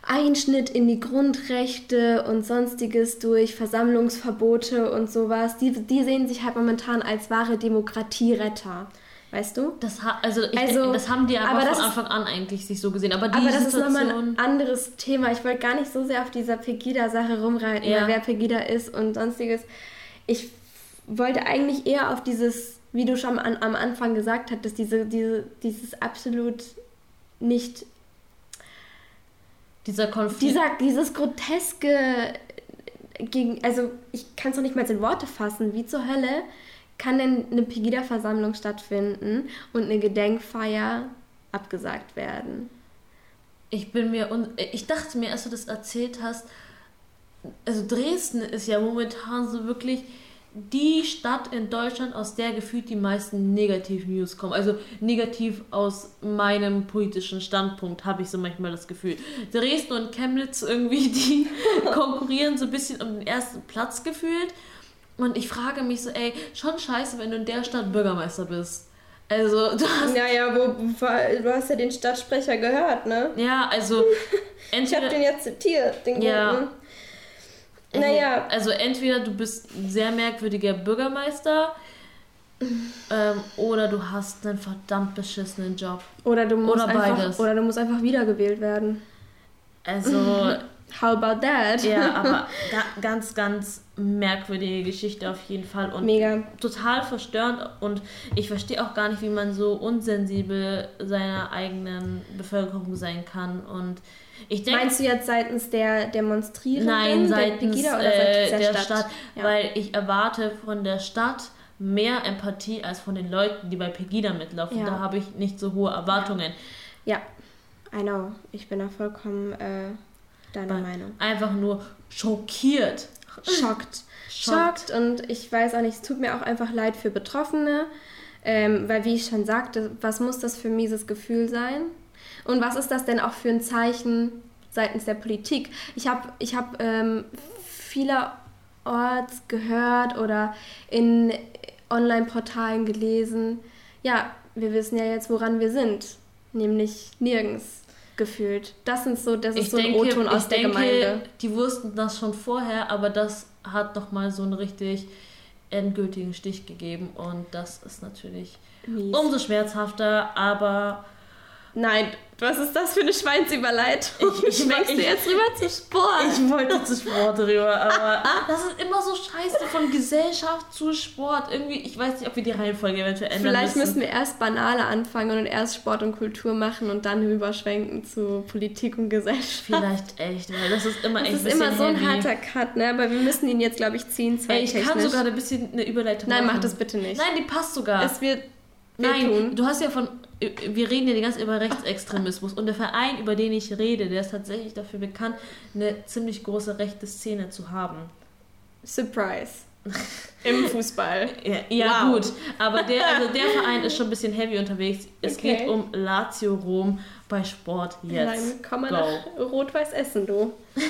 Einschnitt in die Grundrechte und sonstiges durch Versammlungsverbote und sowas. Die, die sehen sich halt momentan als wahre Demokratieretter. Weißt du? Das, ha also ich Also, das haben die aber, aber von ist- Anfang an eigentlich sich so gesehen. Aber die Aber das ist Situation, nochmal ein anderes Thema. Ich wollte gar nicht so sehr auf dieser Pegida-Sache rumreiten, Ja. wer Pegida ist und sonstiges. Ich wollte eigentlich eher auf dieses, wie du schon an, am Anfang gesagt hattest, diese, diese, dieses absolut nicht dieser Konflikt. dieser, dieses groteske gegen, also ich kann es noch nicht mal in Worte fassen, wie zur Hölle kann denn eine Pegida-Versammlung stattfinden und eine Gedenkfeier abgesagt werden? Ich bin mir un ich dachte mir, als du das erzählt hast, also Dresden ist ja momentan so wirklich die Stadt in Deutschland, aus der gefühlt die meisten Negativ-News kommen. Also negativ aus meinem politischen Standpunkt habe ich so manchmal das Gefühl. Dresden und Chemnitz irgendwie, die konkurrieren so ein bisschen um den ersten Platz gefühlt. Und ich frage mich so, ey, schon scheiße, wenn du in der Stadt Bürgermeister bist. Also, du hast. Naja, wo, du hast ja den Stadtsprecher gehört, ne? Ja, also. Ich habe den jetzt zitiert, den Ja. guten. Naja. Also entweder du bist ein sehr merkwürdiger Bürgermeister ähm, oder du hast einen verdammt beschissenen Job. Oder du musst, Oder einfach, oder du musst einfach wiedergewählt werden. Also, How about that? ja, aber ga, ganz, ganz merkwürdige Geschichte auf jeden Fall und Mega. total verstörend und ich verstehe auch gar nicht, wie man so unsensibel seiner eigenen Bevölkerung sein kann und ich denke, Meinst du jetzt seitens der Demonstrierenden? Nein, der seitens Pegida oder äh, seitens der, der, Stadt, Ja. weil ich erwarte von der Stadt mehr Empathie als von den Leuten, die bei Pegida mitlaufen. Ja. Da habe ich nicht so hohe Erwartungen. ja, I know. Ich bin da vollkommen äh, deiner Weil- Meinung. Einfach nur schockiert. Schockt. Schockt. Schockt und ich weiß auch nicht, es tut mir auch einfach leid für Betroffene, ähm, weil wie ich schon sagte, was muss das für ein mieses Gefühl sein? Und was ist das denn auch für ein Zeichen seitens der Politik? Ich habe ich hab, ähm, vielerorts gehört oder in Online-Portalen gelesen, ja, wir wissen ja jetzt, woran wir sind, nämlich nirgends gefühlt. Das sind so, das ist Ich so ein O-Ton aus der denke Gemeinde. die wussten das schon vorher, aber das hat nochmal so einen richtig endgültigen Stich gegeben und das ist natürlich Mies. umso schmerzhafter, aber Nein, was ist das für eine Schweinsüberleitung? Ich- ich- Schwenkst du ich- jetzt rüber zu Sport? Ich wollte zu Sport rüber, aber das ist immer so scheiße von Gesellschaft zu Sport. Irgendwie, ich weiß nicht, ob wir die Reihenfolge eventuell ändern Vielleicht müssen. müssen wir erst banale anfangen und erst Sport und Kultur machen und dann rüberschwenken zu Politik und Gesellschaft. Vielleicht echt, weil das ist immer Das echt ist immer so ein harter Cut, ne? Aber wir müssen ihn jetzt, glaube ich, ziehen. Ey, ich kann zeittechnisch. sogar ein bisschen eine Überleitung Nein, machen. mach das bitte nicht. Nein, die passt sogar. Es wird Nein, wehtun. du hast ja von. Wir reden ja die ganze Zeit über Rechtsextremismus und der Verein, über den ich rede, der ist tatsächlich dafür bekannt, eine ziemlich große rechte Szene zu haben. Surprise. Im Fußball. Ja, ja Wow. gut, aber der, also der Verein ist schon ein bisschen heavy unterwegs. Es Okay. geht um Lazio Rom bei Sport jetzt. Dann komm mal nach Rot-Weiß Essen, du.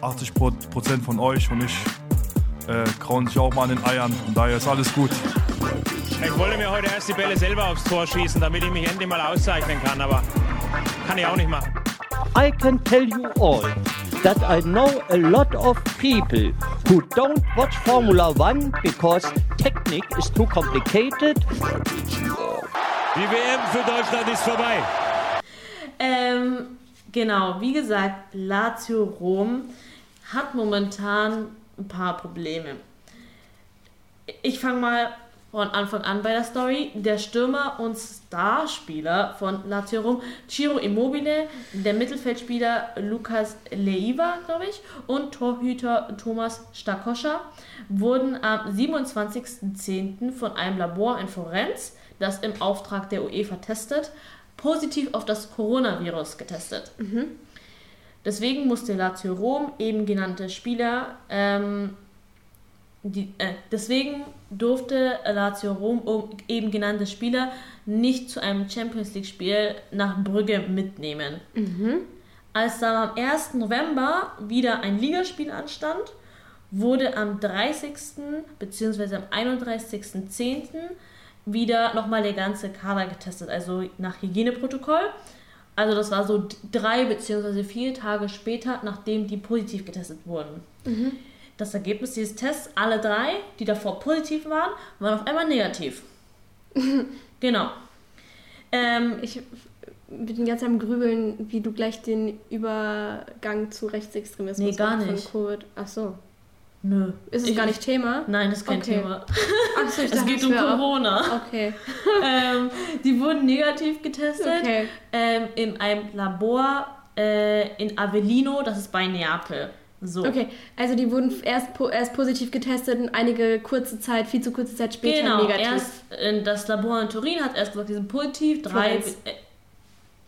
80 Pro- Prozent von euch und ich äh, krauen sich auch mal an den Eiern. Und daher ist alles gut. Ich wollte mir heute erst die Bälle selber aufs Tor schießen, damit ich mich endlich mal auszeichnen kann, aber kann ich auch nicht machen. I can tell you all that I know a lot of people who don't watch Formula One because technique is too complicated. Die WM für Deutschland ist vorbei. Ähm, genau, wie gesagt, Lazio Rom hat momentan ein paar Probleme. Ich fange mal von Anfang an bei der Story. Der Stürmer und Starspieler von Lazio Rom, Ciro Immobile, der Mittelfeldspieler Lukas Leiva, glaube ich, und Torhüter Thomas Stakoscha wurden am 27.10. von einem Labor in Florenz, das im Auftrag der UEFA testet, positiv auf das Coronavirus getestet. Deswegen musste Lazio Rom eben genannte Spieler, ähm, die, äh, deswegen durfte Lazio Rom um eben genannte Spieler nicht zu einem Champions League Spiel nach Brügge mitnehmen. Als dann am 1. November wieder ein Ligaspiel anstand, wurde am 30. bzw. am 31.10. wieder nochmal der ganze Kader getestet, also nach Hygieneprotokoll. Also das war so drei bzw. vier Tage später, nachdem die positiv getestet wurden. Das Ergebnis dieses Tests, alle drei, die davor positiv waren, waren auf einmal negativ. genau. Ähm, Ich bin ganz am Grübeln, wie du gleich den Übergang zu Rechtsextremismus Nee, gar nicht. von Covid. Ach so. Nö. Ist es Ich- gar nicht Thema? Nein, das ist kein Okay. Thema. Ach so, ich Es geht um Corona. Okay. ähm, die wurden negativ getestet Okay. ähm, in einem Labor äh, in Avellino, das ist bei Neapel. So. Okay, also die wurden erst, po erst positiv getestet und einige kurze Zeit, viel zu kurze Zeit später Genau, negativ. erst das Labor in Turin hat erst gesagt, die sind positiv. Drei, Florenz. äh,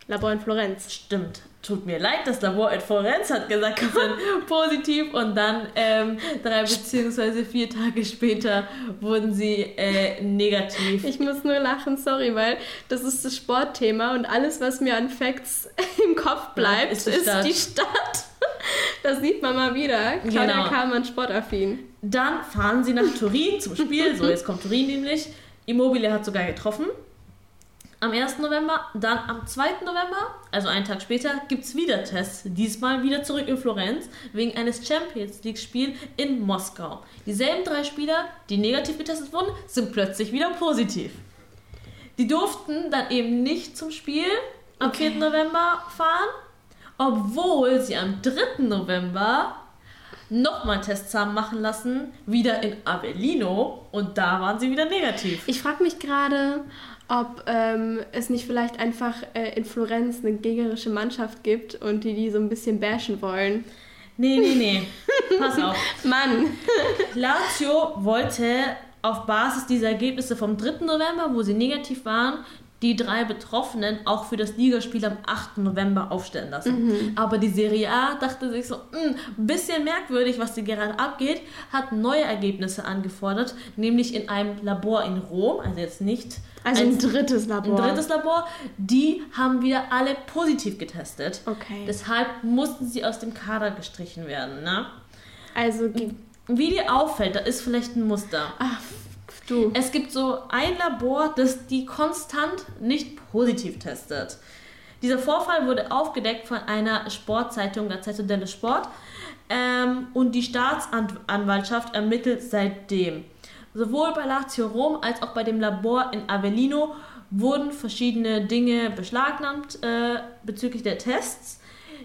Labor in Florenz. Stimmt. Tut mir leid, das Labor in Florenz hat gesagt, sie sind positiv und dann ähm, drei beziehungsweise vier Tage später wurden sie äh, negativ. Ich muss nur lachen, sorry, weil das ist das Sportthema und alles, was mir an Facts im Kopf bleibt, ist ist, die die, Stadt. Stadt. Das sieht man mal wieder. Claudia Genau. Kahlmann, sportaffin. Dann fahren sie nach Turin zum Spiel. So, jetzt kommt Turin nämlich. Immobile hat sogar getroffen. Am 1. November, dann am 2. November, also einen Tag später, gibt es wieder Tests. Diesmal wieder zurück in Florenz, wegen eines Champions League-Spiels in Moskau. Dieselben drei Spieler, die negativ getestet wurden, sind plötzlich wieder positiv. Die durften dann eben nicht zum Spiel, am 4. November fahren, obwohl sie am 3. November nochmal Tests haben machen lassen, wieder in Avellino und da waren sie wieder negativ. Ich frage mich gerade, ob ähm, es nicht vielleicht einfach äh, in Florenz eine gegnerische Mannschaft gibt und die die so ein bisschen bashen wollen. Nee, nee, nee. Pass auf. Mann. Lazio wollte auf Basis dieser Ergebnisse vom 3. November, wo sie negativ waren, die drei Betroffenen auch für das Ligaspiel am 8. November aufstellen lassen. Mhm. Aber die Serie A dachte sich so, ein bisschen merkwürdig, was hier gerade abgeht, hat neue Ergebnisse angefordert, nämlich in einem Labor in Rom, also jetzt nicht. Also ein drittes Labor. Ein drittes Labor. Die haben wieder alle positiv getestet. Okay. Deshalb mussten sie aus dem Kader gestrichen werden. Ne? Also wie dir auffällt, da ist vielleicht ein Muster. Ach, du. Es gibt so ein Labor, das die konstant nicht positiv testet. Dieser Vorfall wurde aufgedeckt von einer Sportzeitung, Gazzetta dello Sport, ähm, und die Staatsanwaltschaft ermittelt seitdem. Sowohl bei Lazio Rom als auch bei dem Labor in Avellino wurden verschiedene Dinge beschlagnahmt äh, bezüglich der Tests.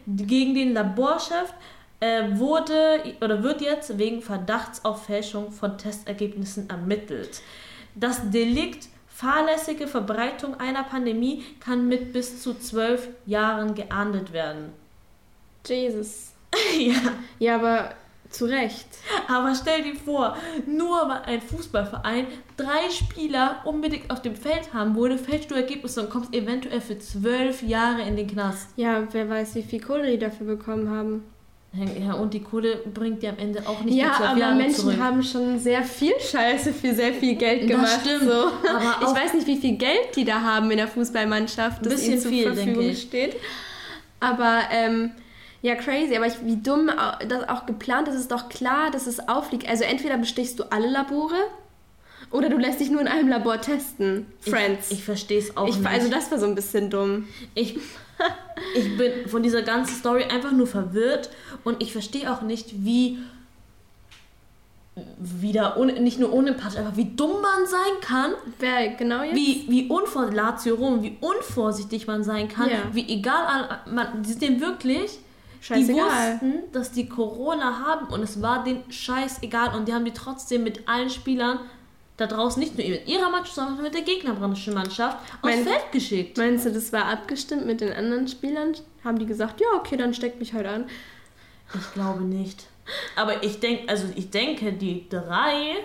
Gegen den Laborchef äh, wurde oder wird jetzt wegen Verdachts auf Fälschung von Testergebnissen ermittelt. Das Delikt fahrlässige Verbreitung einer Pandemie kann mit bis zu zwölf Jahren geahndet werden. Jesus. ja. Ja, aber zu Recht. Aber stell dir vor, nur weil ein Fußballverein drei Spieler unbedingt auf dem Feld haben wollte, fälschst du Ergebnisse und kommst eventuell für zwölf Jahre in den Knast. Ja, wer weiß, wie viel Kohle die dafür bekommen haben. Ja, und die Kohle bringt dir am Ende auch nicht Ja, aber Jahre Menschen zurück. haben schon sehr viel Scheiße für sehr viel Geld Das gemacht. stimmt, So. aber ich weiß nicht, wie viel Geld die da haben in der Fußballmannschaft, das ihnen zur viel, Verfügung steht. Aber ähm, ja, crazy. Aber ich, wie dumm das auch geplant ist, ist doch klar, dass es auffliegt. Also entweder bestichst du alle Labore oder du lässt dich nur in einem Labor testen. Friends. Ich, ich verstehe es auch Ich- nicht. also das war so ein bisschen dumm. Ich, ich bin von dieser ganzen Story einfach nur verwirrt und ich verstehe auch nicht, wie wieder un, nicht nur unempathisch, aber wie dumm man sein kann. Wer genau jetzt? Wie, wie unvor Lazio Rom, wie unvorsichtig man sein kann, Ja. wie egal an- man, die sind denen wirklich. Die Scheißegal. wussten, dass die Corona haben und es war denen scheißegal und die haben die trotzdem mit allen Spielern da draußen nicht nur mit ihrer Mannschaft, sondern mit der gegnerischen Mannschaft aufs Mein- Feld geschickt. Meinst du, das war abgestimmt mit den anderen Spielern? Haben die gesagt, ja, okay, dann steck mich halt an. Ich glaube nicht. Aber ich denke, also ich denke, die drei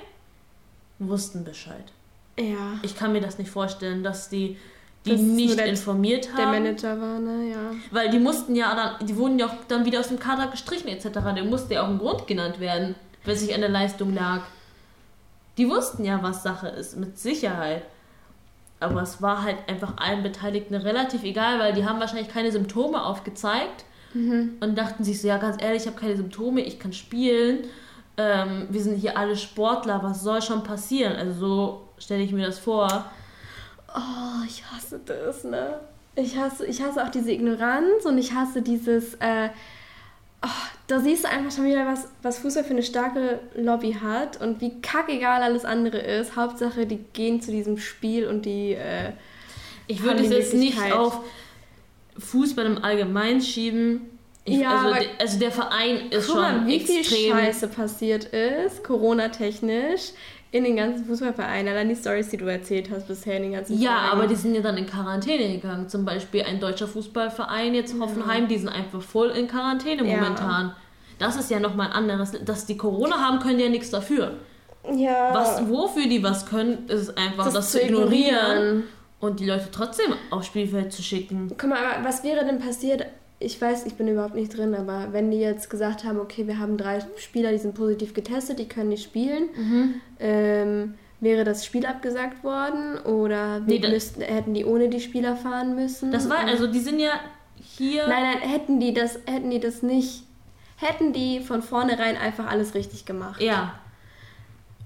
wussten Bescheid. Ja. Ich kann mir das nicht vorstellen, dass die die nur nicht informiert haben. Der Manager war, ne, ja. Weil die mussten ja dann, die wurden ja auch dann wieder aus dem Kader gestrichen etc. Der musste ja auch ein Grund genannt werden, wenn sich an der Leistung lag. Die wussten ja, was Sache ist, mit Sicherheit. Aber es war halt einfach allen Beteiligten relativ egal, weil die haben wahrscheinlich keine Symptome aufgezeigt Mhm. und dachten sich so, ja ganz ehrlich, ich habe keine Symptome, ich kann spielen. Ähm, wir sind hier alle Sportler, was soll schon passieren? Also so stelle ich mir das vor. Oh, ich hasse das, ne? Ich hasse, ich hasse auch diese Ignoranz und ich hasse dieses, äh, oh, da siehst du einfach schon wieder, was, was Fußball für eine starke Lobby hat und wie kackegal alles andere ist. Hauptsache, die gehen zu diesem Spiel und die, äh, Ich würde es jetzt nicht auf Fußball im Allgemeinen schieben. Ich, Ja, also, de, also der Verein ist Guck schon mal, wie viel extrem. Scheiße passiert ist, Corona-technisch, in den ganzen Fußballvereinen. Allein die Stories, die du erzählt hast bisher in den ganzen Ja, Vereinen. aber die sind ja dann in Quarantäne gegangen. Zum Beispiel ein deutscher Fußballverein, jetzt Hoffenheim, die sind einfach voll in Quarantäne Ja. momentan. Das ist ja nochmal ein anderes. Dass die Corona haben, können die ja nichts dafür. Ja. Was, wofür die was können, ist einfach das, Das zu zu ignorieren ignorieren. und die Leute trotzdem aufs Spielfeld zu schicken. Guck mal, aber was wäre denn passiert? Ich weiß, ich bin überhaupt nicht drin, aber wenn die jetzt gesagt haben, okay, wir haben drei Spieler, die sind positiv getestet, die können nicht spielen, Mhm. ähm, wäre das Spiel abgesagt worden oder Nee, müssten, hätten die ohne die Spieler fahren müssen? Das war, also die sind ja hier. Nein, nein, hätten die das, hätten die das nicht, hätten die von vornherein einfach alles richtig gemacht. Ja.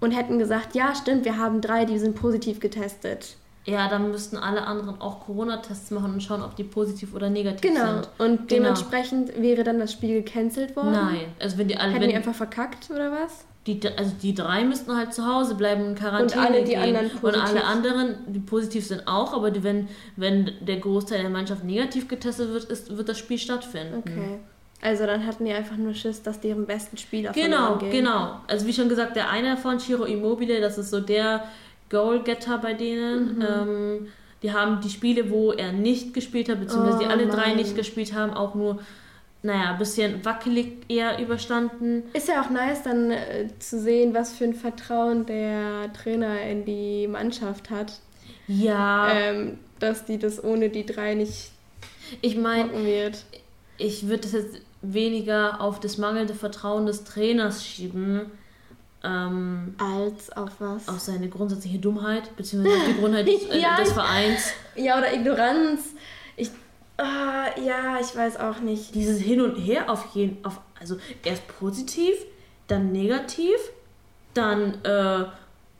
Und hätten gesagt, ja, stimmt, wir haben drei, die sind positiv getestet. Ja, dann müssten alle anderen auch Corona-Tests machen und schauen, ob die positiv oder negativ Genau. sind. Und Genau. dementsprechend wäre dann das Spiel gecancelt worden. Nein, also wenn die alle Hätten wenn, die einfach verkackt oder was? die, also die drei müssten halt zu Hause bleiben in Quarantäne Und alle, die gehen. anderen Und positiv. alle anderen, die positiv sind auch, aber die, wenn, wenn der Großteil der Mannschaft negativ getestet wird, ist, wird das Spiel stattfinden. Okay. Also dann hatten die einfach nur Schiss, dass deren besten Spieler Genau, genau. Also wie schon gesagt, der eine von Chiro Immobile, das ist so der Goalgetter bei denen. Mhm. Ähm, die haben die Spiele, wo er nicht gespielt hat, beziehungsweise die Oh alle drei Mann. nicht gespielt haben, auch nur, naja, ein bisschen wackelig eher überstanden. Ist ja auch nice dann äh, zu sehen, was für ein Vertrauen der Trainer in die Mannschaft hat. Ja. Ähm, dass die das ohne die drei nicht ich meine, wird. ich würde das jetzt weniger auf das mangelnde Vertrauen des Trainers schieben. Ähm, Als auf was? auf seine grundsätzliche Dummheit, beziehungsweise auf die Grundheit des, äh, Ja, des Vereins. Ja, oder Ignoranz. Ich, ah, ja, ich weiß auch nicht. Dieses Hin und Her auf jeden, auf, also erst positiv, dann negativ, dann äh,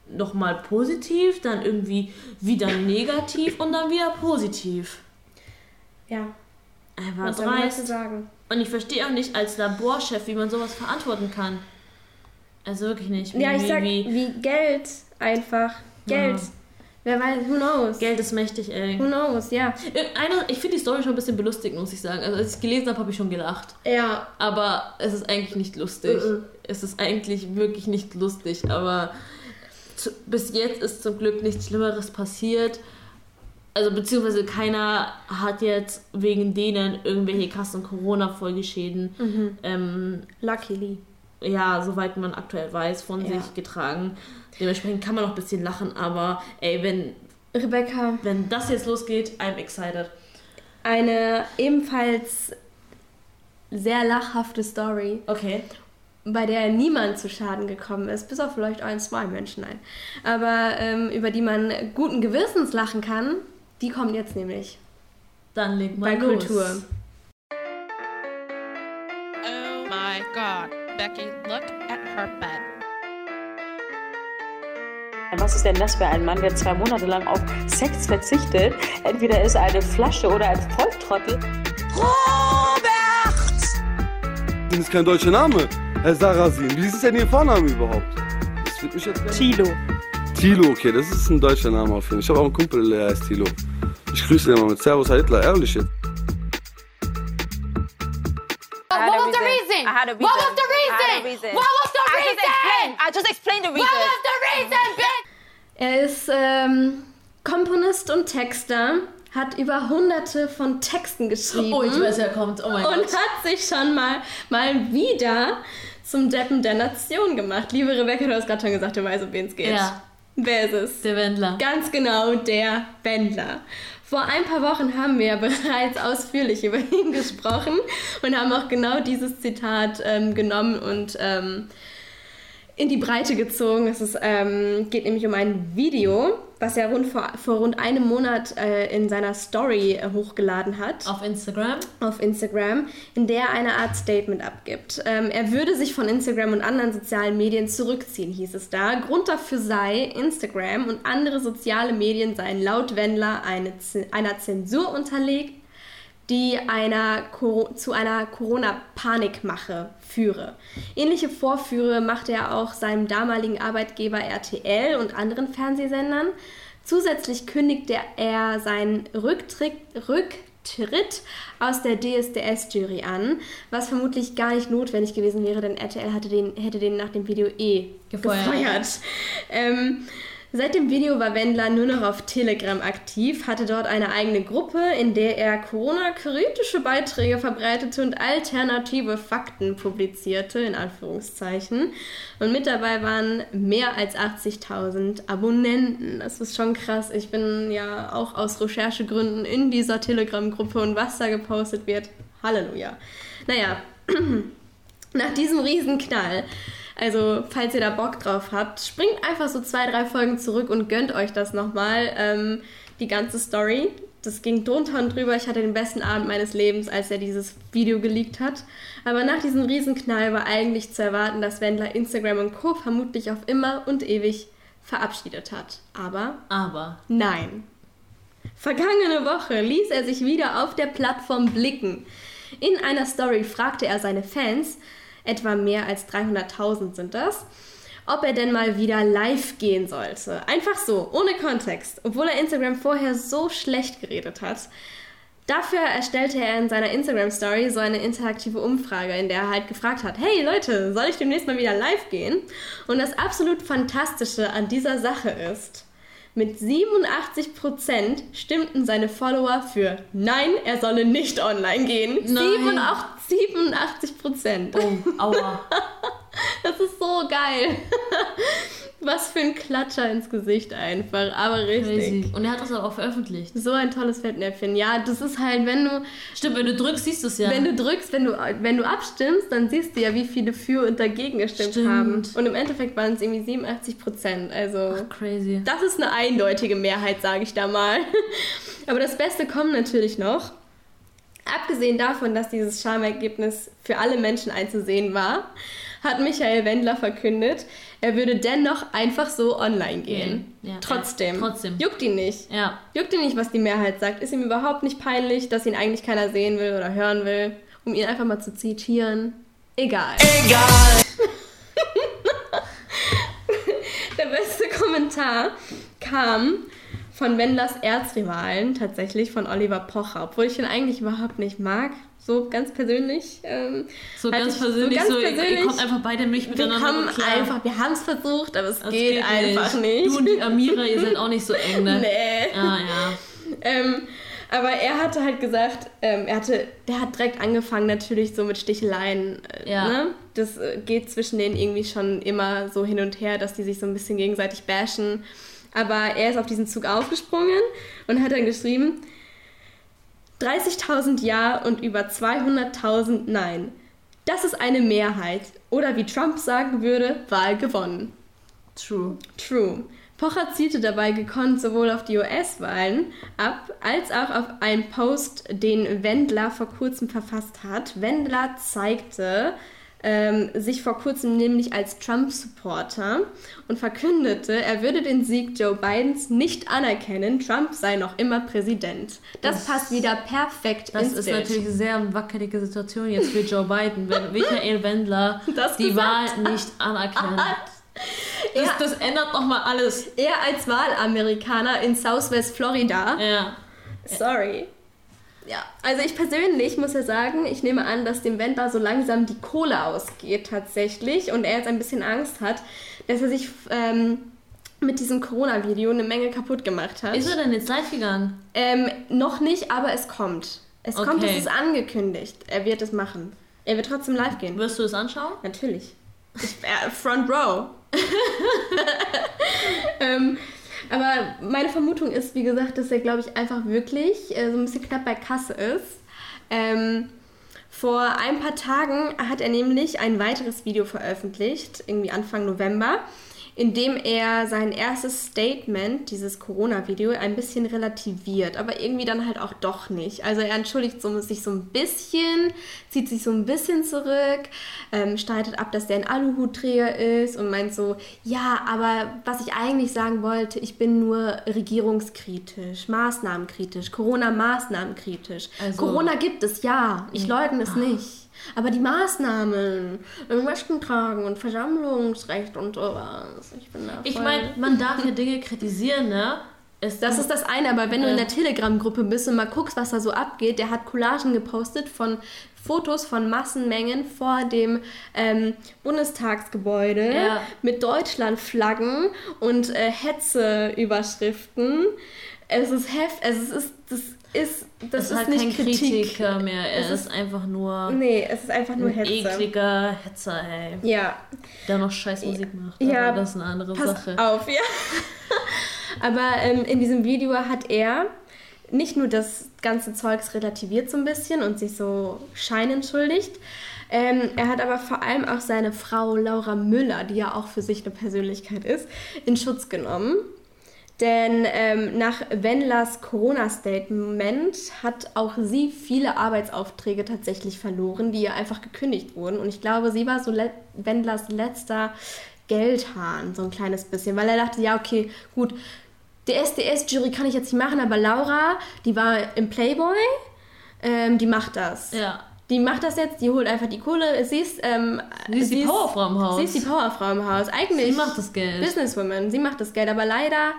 nochmal positiv, dann irgendwie wieder negativ und dann wieder positiv. Ja. Einfach Was dreist. sagen? Und ich verstehe auch nicht als Laborchef, wie man sowas verantworten kann. Also wirklich nicht. Wie, Ja, ich sag, wie, wie Geld einfach. Geld. Ja. Wer weiß, who knows? Geld ist mächtig, ey. Who knows, ja. Eine, ich finde die Story schon ein bisschen belustigend, muss ich sagen. Also als ich gelesen habe, habe ich schon gelacht. Ja. Aber es ist eigentlich nicht lustig. Mhm. Es ist eigentlich wirklich nicht lustig. Aber zu, bis jetzt ist zum Glück nichts Schlimmeres passiert. Also beziehungsweise keiner hat jetzt wegen denen irgendwelche krassen Corona-Folgeschäden, Mhm. ähm, Luckily. Ja, soweit man aktuell weiß, von Ja. sich getragen. Dementsprechend kann man noch ein bisschen lachen, aber ey, wenn, Rebecca, wenn das jetzt losgeht, I'm excited. eine ebenfalls sehr lachhafte Story, Okay. bei der niemand zu Schaden gekommen ist, bis auf vielleicht ein, zwei Menschen, nein. Aber ähm, über die man guten Gewissens lachen kann, die kommt jetzt nämlich. Dann leg mal Bei los. Kultur. Becky, look at her bed. Was ist denn das für ein Mann, der zwei Monate lang auf Sex verzichtet? Entweder ist er eine Flasche oder ein Volltrottel. Robert! Das ist kein deutscher Name. Herr Sarasin, wie ist denn Ihr Vorname überhaupt? Das wird mich jetzt Tilo. Tilo, okay, das ist ein deutscher Name auf jeden Fall. Ich habe auch einen Kumpel, der heißt Tilo. Ich grüße den mal mit Servus, Herr Hitler, ehrlich jetzt. What was the reason? I had a reason. What was the I had a reason? What was the I reason? just explained. I just explained the reason. What was the reason, bitch? Er ist ähm, Komponist und Texter, hat über hunderte von Texten geschrieben. Oh, ich weiß, wer kommt. Oh mein und Gott. hat sich schon mal, mal wieder zum Deppen der Nation gemacht. Liebe Rebecca, du hast gerade schon gesagt, du weißt, um wen es geht. Ja. Wer ist es? Der Wendler. Ganz genau, der Wendler. Vor ein paar Wochen haben wir ja bereits ausführlich über ihn gesprochen und haben auch genau dieses Zitat ähm, genommen und ähm, in die Breite gezogen. Es ist, ähm, geht nämlich um ein Video, was er rund vor, vor rund einem Monat äh, in seiner Story äh, hochgeladen hat. Auf Instagram. Auf Instagram, in der er eine Art Statement abgibt. Ähm, er würde sich von Instagram und anderen sozialen Medien zurückziehen, hieß es da. Grund dafür sei, Instagram und andere soziale Medien seien laut Wendler eine, einer Zensur unterlegt, die einer, zu einer Corona-Panikmache führe. Ähnliche Vorführe machte er auch seinem damaligen Arbeitgeber RTL und anderen Fernsehsendern. Zusätzlich kündigte er seinen Rücktritt, Rücktritt aus der DSDS-Jury an, was vermutlich gar nicht notwendig gewesen wäre, denn RTL hatte den, hätte den nach dem Video eh Gefeuert. gefeuert. Ähm, Seit dem Video war Wendler nur noch auf Telegram aktiv, hatte dort eine eigene Gruppe, in der er Corona-kritische Beiträge verbreitete und alternative Fakten publizierte, in Anführungszeichen. Und mit dabei waren mehr als 80.000 Abonnenten. Das ist schon krass. Ich bin ja auch aus Recherchegründen in dieser Telegram-Gruppe und was da gepostet wird. Halleluja. Naja, nach diesem Riesenknall also, falls ihr da Bock drauf habt, springt einfach so zwei, drei Folgen zurück und gönnt euch das nochmal. Ähm, die ganze Story. Das ging drunter und drüber. Ich hatte den besten Abend meines Lebens, als er dieses Video geleakt hat. Aber nach diesem Riesenknall war eigentlich zu erwarten, dass Wendler Instagram und Co. vermutlich auf immer und ewig verabschiedet hat. Aber. Aber. Nein. Vergangene Woche ließ er sich wieder auf der Plattform blicken. In einer Story fragte er seine Fans, etwa mehr als 300.000 sind das, ob er denn mal wieder live gehen sollte. Einfach so, ohne Kontext, obwohl er Instagram vorher so schlecht geredet hat. Dafür erstellte er in seiner Instagram-Story so eine interaktive Umfrage, in der er halt gefragt hat, hey Leute, soll ich demnächst mal wieder live gehen? Und das absolut Fantastische an dieser Sache ist, mit 87% stimmten seine Follower für Nein, er solle nicht online gehen. Nein. 87, 87%. Oh, aua. Das ist so geil. Was für ein Klatscher ins Gesicht einfach, aber richtig. Crazy. Und er hat das aber auch veröffentlicht. So ein tolles Fettnäpfchen. Ja, das ist halt, wenn du. Stimmt, wenn du drückst, siehst du es ja. Wenn du drückst, wenn du, wenn du abstimmst, dann siehst du ja, wie viele für und dagegen gestimmt Stimmt. haben. Und im Endeffekt waren es irgendwie 87 Prozent. Also. Ach, crazy. Das ist eine eindeutige Mehrheit, sage ich da mal. Aber das Beste kommt natürlich noch. Abgesehen davon, dass dieses Schamergebnis für alle Menschen einzusehen war, hat Michael Wendler verkündet, er würde dennoch einfach so online gehen. Ja, trotzdem. ja, trotzdem. Juckt ihn nicht. Ja. Juckt ihn nicht, was die Mehrheit sagt. Ist ihm überhaupt nicht peinlich, dass ihn eigentlich keiner sehen will oder hören will, um ihn einfach mal zu zitieren. Egal. Egal. Der beste Kommentar kam von Wendlers Erzrivalen, tatsächlich von Oliver Pocher, obwohl ich ihn eigentlich überhaupt nicht mag. So ganz persönlich. Ähm, So hatte ganz ich- persönlich, ganz so, ihr- persönlich. ihr kommt einfach beide nicht wir miteinander kommen gut klar. einfach, wir haben es versucht, aber es Das geht, einfach nicht. Du und die Amira, ihr seid auch nicht so eng, ne? Nee. Ah, ja. Ähm, aber er hatte halt gesagt, ähm, er hatte, der hat direkt angefangen natürlich so mit Sticheleien. Äh, Ja. ne? Das äh, geht zwischen denen irgendwie schon immer so hin und her, dass die sich so ein bisschen gegenseitig bashen. Aber er ist auf diesen Zug aufgesprungen und hat dann geschrieben, 30.000 Ja und über 200.000 Nein. Das ist eine Mehrheit. Oder wie Trump sagen würde, Wahl gewonnen. True. True. Pocher zielte dabei gekonnt sowohl auf die US-Wahlen ab, als auch auf einen Post, den Wendler vor kurzem verfasst hat. Wendler zeigte ähm, sich vor kurzem nämlich als Trump-Supporter und verkündete, er würde den Sieg Joe Bidens nicht anerkennen, Trump sei noch immer Präsident. Das, Das- passt wieder perfekt Das ist Bild. natürlich eine sehr wackelige Situation jetzt für Joe Biden, wenn Michael Wendler Das die gesagt Wahl nicht anerkennt. Das, das ändert nochmal alles. Er als Wahlamerikaner in Southwest Florida. Ja. Sorry. Ja, also ich persönlich muss ja sagen, ich nehme an, dass dem Wendler so langsam die Kohle ausgeht tatsächlich und er jetzt ein bisschen Angst hat, dass er sich ähm, mit diesem Corona-Video eine Menge kaputt gemacht hat. Ist er denn jetzt live gegangen? Ähm, noch nicht, aber es kommt. Es kommt, Okay. es ist angekündigt. Er wird es machen. Er wird trotzdem live gehen. Wirst du es anschauen? Natürlich. Ich, äh, front row. ähm, aber meine Vermutung ist, wie gesagt, dass er, glaube ich, einfach wirklich äh, so ein bisschen knapp bei Kasse ist. Ähm, vor ein paar Tagen hat er nämlich ein weiteres Video veröffentlicht, irgendwie Anfang November, in dem er sein erstes Statement, dieses Corona-Video, ein bisschen relativiert, aber irgendwie dann halt auch doch nicht. Also er entschuldigt so, sich so ein bisschen, zieht sich so ein bisschen zurück, ähm, streitet ab, dass der ein Aluhutträger ist und meint so, ja, aber was ich eigentlich sagen wollte, ich bin nur regierungskritisch, maßnahmenkritisch, Corona-Maßnahmenkritisch. Also- Corona gibt es, ja, ich leugne es nicht. Aber die Maßnahmen, Masken tragen und Versammlungsrecht und sowas, ich bin da Ich voll- meine, man darf ja Dinge kritisieren, ne? Es, Das ist das eine, aber wenn du in Äh. der Telegram-Gruppe bist und mal guckst, was da so abgeht, der hat Collagen gepostet von Fotos von Massenmengen vor dem ähm, Bundestagsgebäude Ja. mit Deutschlandflaggen und äh, Hetze-Überschriften. Es ist heft, es ist, das ist, das das ist halt nicht kein Kritik. Kritiker mehr. Er Es ist, ist- einfach nur Nee, es ist einfach nur ein Hetze. ekliger Hetzer, ey. Ja. Der noch scheiß Musik macht. Ja, das ist eine andere pass Sache. auf, ja. Aber ähm, in diesem Video hat er nicht nur das ganze Zeugs relativiert so ein bisschen und sich so Schein entschuldigt, ähm, er hat aber vor allem auch seine Frau Laura Müller, die ja auch für sich eine Persönlichkeit ist, in Schutz genommen. Denn ähm, nach Wendlers Corona-Statement hat auch sie viele Arbeitsaufträge tatsächlich verloren, die ihr einfach gekündigt wurden. Und ich glaube, sie war so le Wendlers letzter Geldhahn, so ein kleines bisschen, weil er dachte, ja, okay, gut, die SDS-Jury kann ich jetzt nicht machen, aber Laura, die war im Playboy, ähm, die macht das. Ja. Die macht das jetzt, die holt einfach die Kohle. Sie ist, ähm, Sie ist die Powerfrau im Haus. Sie ist die Powerfrau im Haus. Eigentlich. Sie macht das Geld. Businesswoman. Sie macht das Geld, aber leider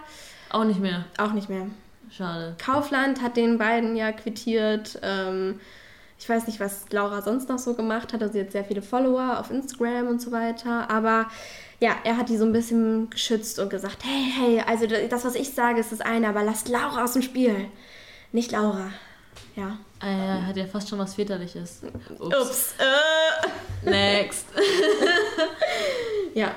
Auch nicht mehr. auch nicht mehr. Schade. Kaufland hat den beiden ja quittiert. Ähm, ich weiß nicht, was Laura sonst noch so gemacht hat. Also sie hat sehr viele Follower auf Instagram und so weiter. Aber ja, er hat die so ein bisschen geschützt und gesagt, hey, hey, also das, was ich sage, ist das eine, aber lasst Laura aus dem Spiel. Nicht Laura. Ja. Er hat ja fast schon was Väterliches. Ups. Ups. Äh. Next. ja.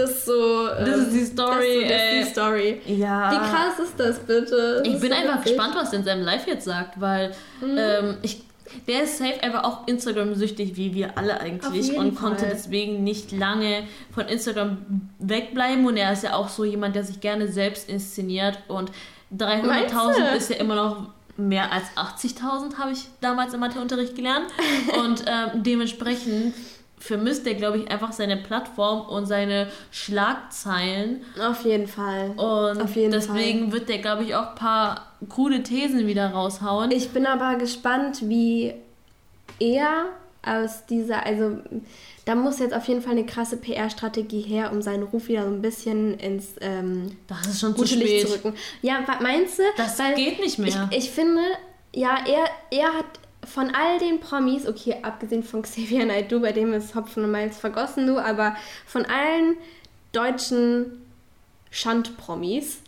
Das ist so. Das ist die Story, Das das ist ey. die Story. Ja. Wie krass ist das bitte? Das Ich bin so einfach gespannt, was der in seinem Live jetzt sagt, weil Mhm. ähm, ich, der ist safe einfach auch Instagram-süchtig, wie wir alle Auf eigentlich jeden und konnte Fall. deswegen nicht lange von Instagram wegbleiben und er ist ja auch so jemand, der sich gerne selbst inszeniert und 300.000 Meinst du? ist ja immer noch mehr als 80.000, habe ich damals im Matheunterricht gelernt und ähm, dementsprechend vermisst er, glaube ich, einfach seine Plattform und seine Schlagzeilen. Auf jeden Fall. Und Auf jeden deswegen wird der, glaube ich, auch ein paar coole Thesen wieder raushauen. Ich bin aber gespannt, wie er aus dieser, also da muss jetzt auf jeden Fall eine krasse PR-Strategie her, um seinen Ruf wieder so ein bisschen ins ähm, das ist schon zu gute Licht spät. zu rücken. Ja, meinst du? Das Weil geht nicht mehr. Ich, ich finde, ja, er, er hat von all den Promis, okay, abgesehen von Xavier Naidoo, bei dem ist Hopfen und Malz vergossen, du, aber von allen deutschen Schandpromis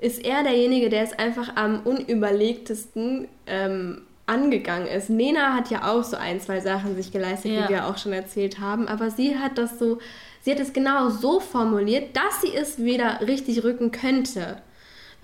ist er derjenige, der es einfach am unüberlegtesten ähm, angegangen ist. Nena hat ja auch so ein, zwei Sachen sich geleistet, Ja. wie wir auch schon erzählt haben, aber sie hat das so, sie hat es genau so formuliert, dass sie es wieder richtig rücken könnte.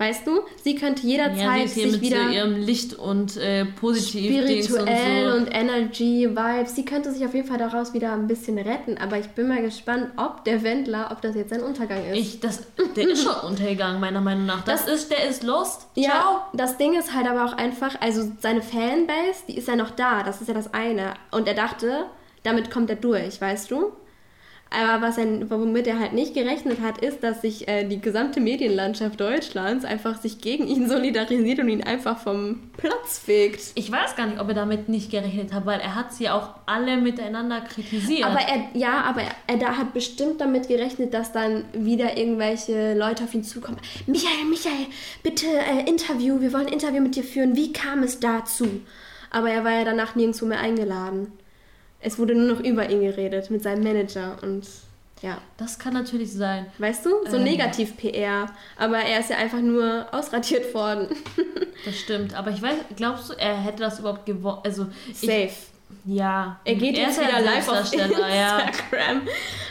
Weißt du, sie könnte Ja, jederzeit sie ist hier sich mit wieder so ihrem Licht und äh, positiv spirituell und und, Energy, Vibes. Sie könnte sich auf jeden Fall daraus wieder ein bisschen retten, aber ich bin mal gespannt, ob der Wendler, ob das jetzt ein Untergang ist. Ich, das, der ist schon untergegangen, meiner Meinung nach. Das, ist, der ist lost. Ja, das Ding ist halt aber auch einfach, also seine Fanbase, die ist ja noch da, das ist ja das eine. Und er dachte, damit kommt er durch, weißt du? Aber was er, womit er halt nicht gerechnet hat, ist, dass sich äh, die gesamte Medienlandschaft Deutschlands einfach sich gegen ihn solidarisiert und ihn einfach vom Platz fegt. Ich weiß gar nicht, ob er damit nicht gerechnet hat, weil er hat sie auch alle miteinander kritisiert. Aber er, ja, aber er, er da hat bestimmt damit gerechnet, dass dann wieder irgendwelche Leute auf ihn zukommen. Michael, Michael, bitte äh, Interview, wir wollen ein Interview mit dir führen. Wie kam es dazu? Aber er war ja danach nirgendwo mehr eingeladen. Es wurde nur noch über ihn geredet mit seinem Manager und ja. Das kann natürlich sein. Weißt du? So Ähm. Negativ-PR. Aber er ist ja einfach nur ausradiert worden. Das stimmt. Aber ich weiß, glaubst du, er hätte das überhaupt gewonnen? Also, Safe. Ich, ja. Er geht er jetzt wieder live auf Selbstdarsteller, ja. Instagram.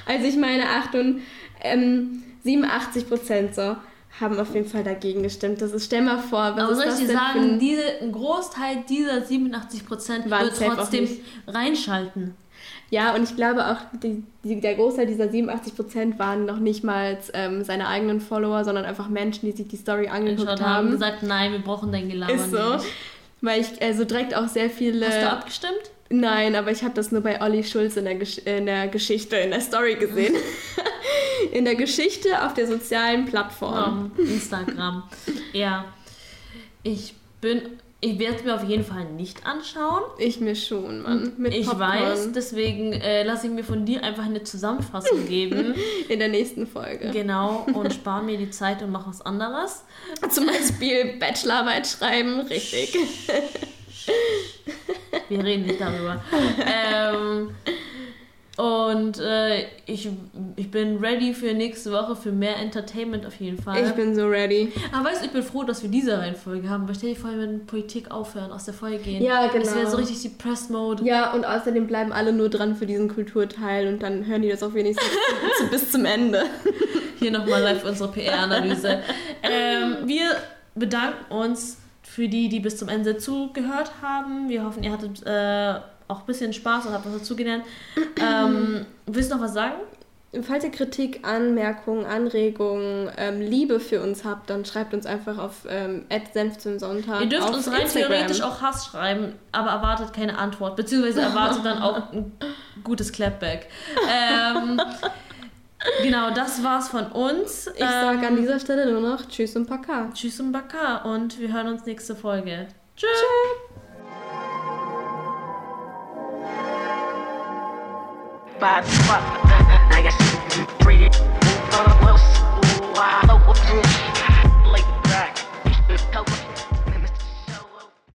Also ich meine, Achtung, ähm, 87 Prozent so haben auf jeden Fall dagegen gestimmt. Das ist, stell mal vor, was Aber soll ich dir sagen, ein- diese, ein Großteil dieser 87% Waren wird trotzdem reinschalten. Ja, und ich glaube auch, die, die, der Großteil dieser 87 Prozent waren noch nicht mal ähm, seine eigenen Follower, sondern einfach Menschen, die sich die Story angeguckt haben. haben gesagt, nein, wir brauchen dein Gelaber Ist so. nicht. Weil ich also direkt auch sehr viele. Hast du abgestimmt? Nein, aber ich habe das nur bei Olli Schulz in der, Gesch in der Geschichte, in der Story gesehen. in der Geschichte auf der sozialen Plattform. Um, Instagram. ja. Ich bin. Ich werde es mir auf jeden Fall nicht anschauen. Ich mir schon, Mann. Mit ich Popcorn. weiß, deswegen äh, lasse ich mir von dir einfach eine Zusammenfassung geben. In der nächsten Folge. Genau, und spare mir die Zeit und mache was anderes. Zum Beispiel Bachelorarbeit schreiben, richtig. Wir reden nicht darüber. ähm, und äh, ich, ich bin ready für nächste Woche für mehr Entertainment auf jeden Fall. Ich bin so ready. Aber weißt du, ich bin froh, dass wir diese Reihenfolge haben, weil stell dir vor, wir würden Politik aufhören, aus der Folge gehen. Ja, genau. Das wäre so richtig Depressed Mode. Ja, und außerdem bleiben alle nur dran für diesen Kulturteil und dann hören die das auch wenigstens bis zum Ende. Hier nochmal live unsere PR-Analyse. ähm, wir bedanken uns für die, die bis zum Ende zugehört haben. Wir hoffen, ihr hattet äh, auch ein bisschen Spaß und habt was dazugelernt. Ähm, willst du noch was sagen? Falls ihr Kritik, Anmerkungen, Anregungen, ähm, Liebe für uns habt, dann schreibt uns einfach auf ähm, Senf zum Sonntag. Ihr dürft uns rein Instagram. theoretisch auch Hass schreiben, aber erwartet keine Antwort, beziehungsweise erwartet dann auch ein gutes Clapback. Ähm, genau, das war's von uns. Ich sage an dieser Stelle nur noch Tschüss und Paka. Tschüss und Baka und wir hören uns nächste Folge. Tschüss. By the spot. I guess three. Well, I know what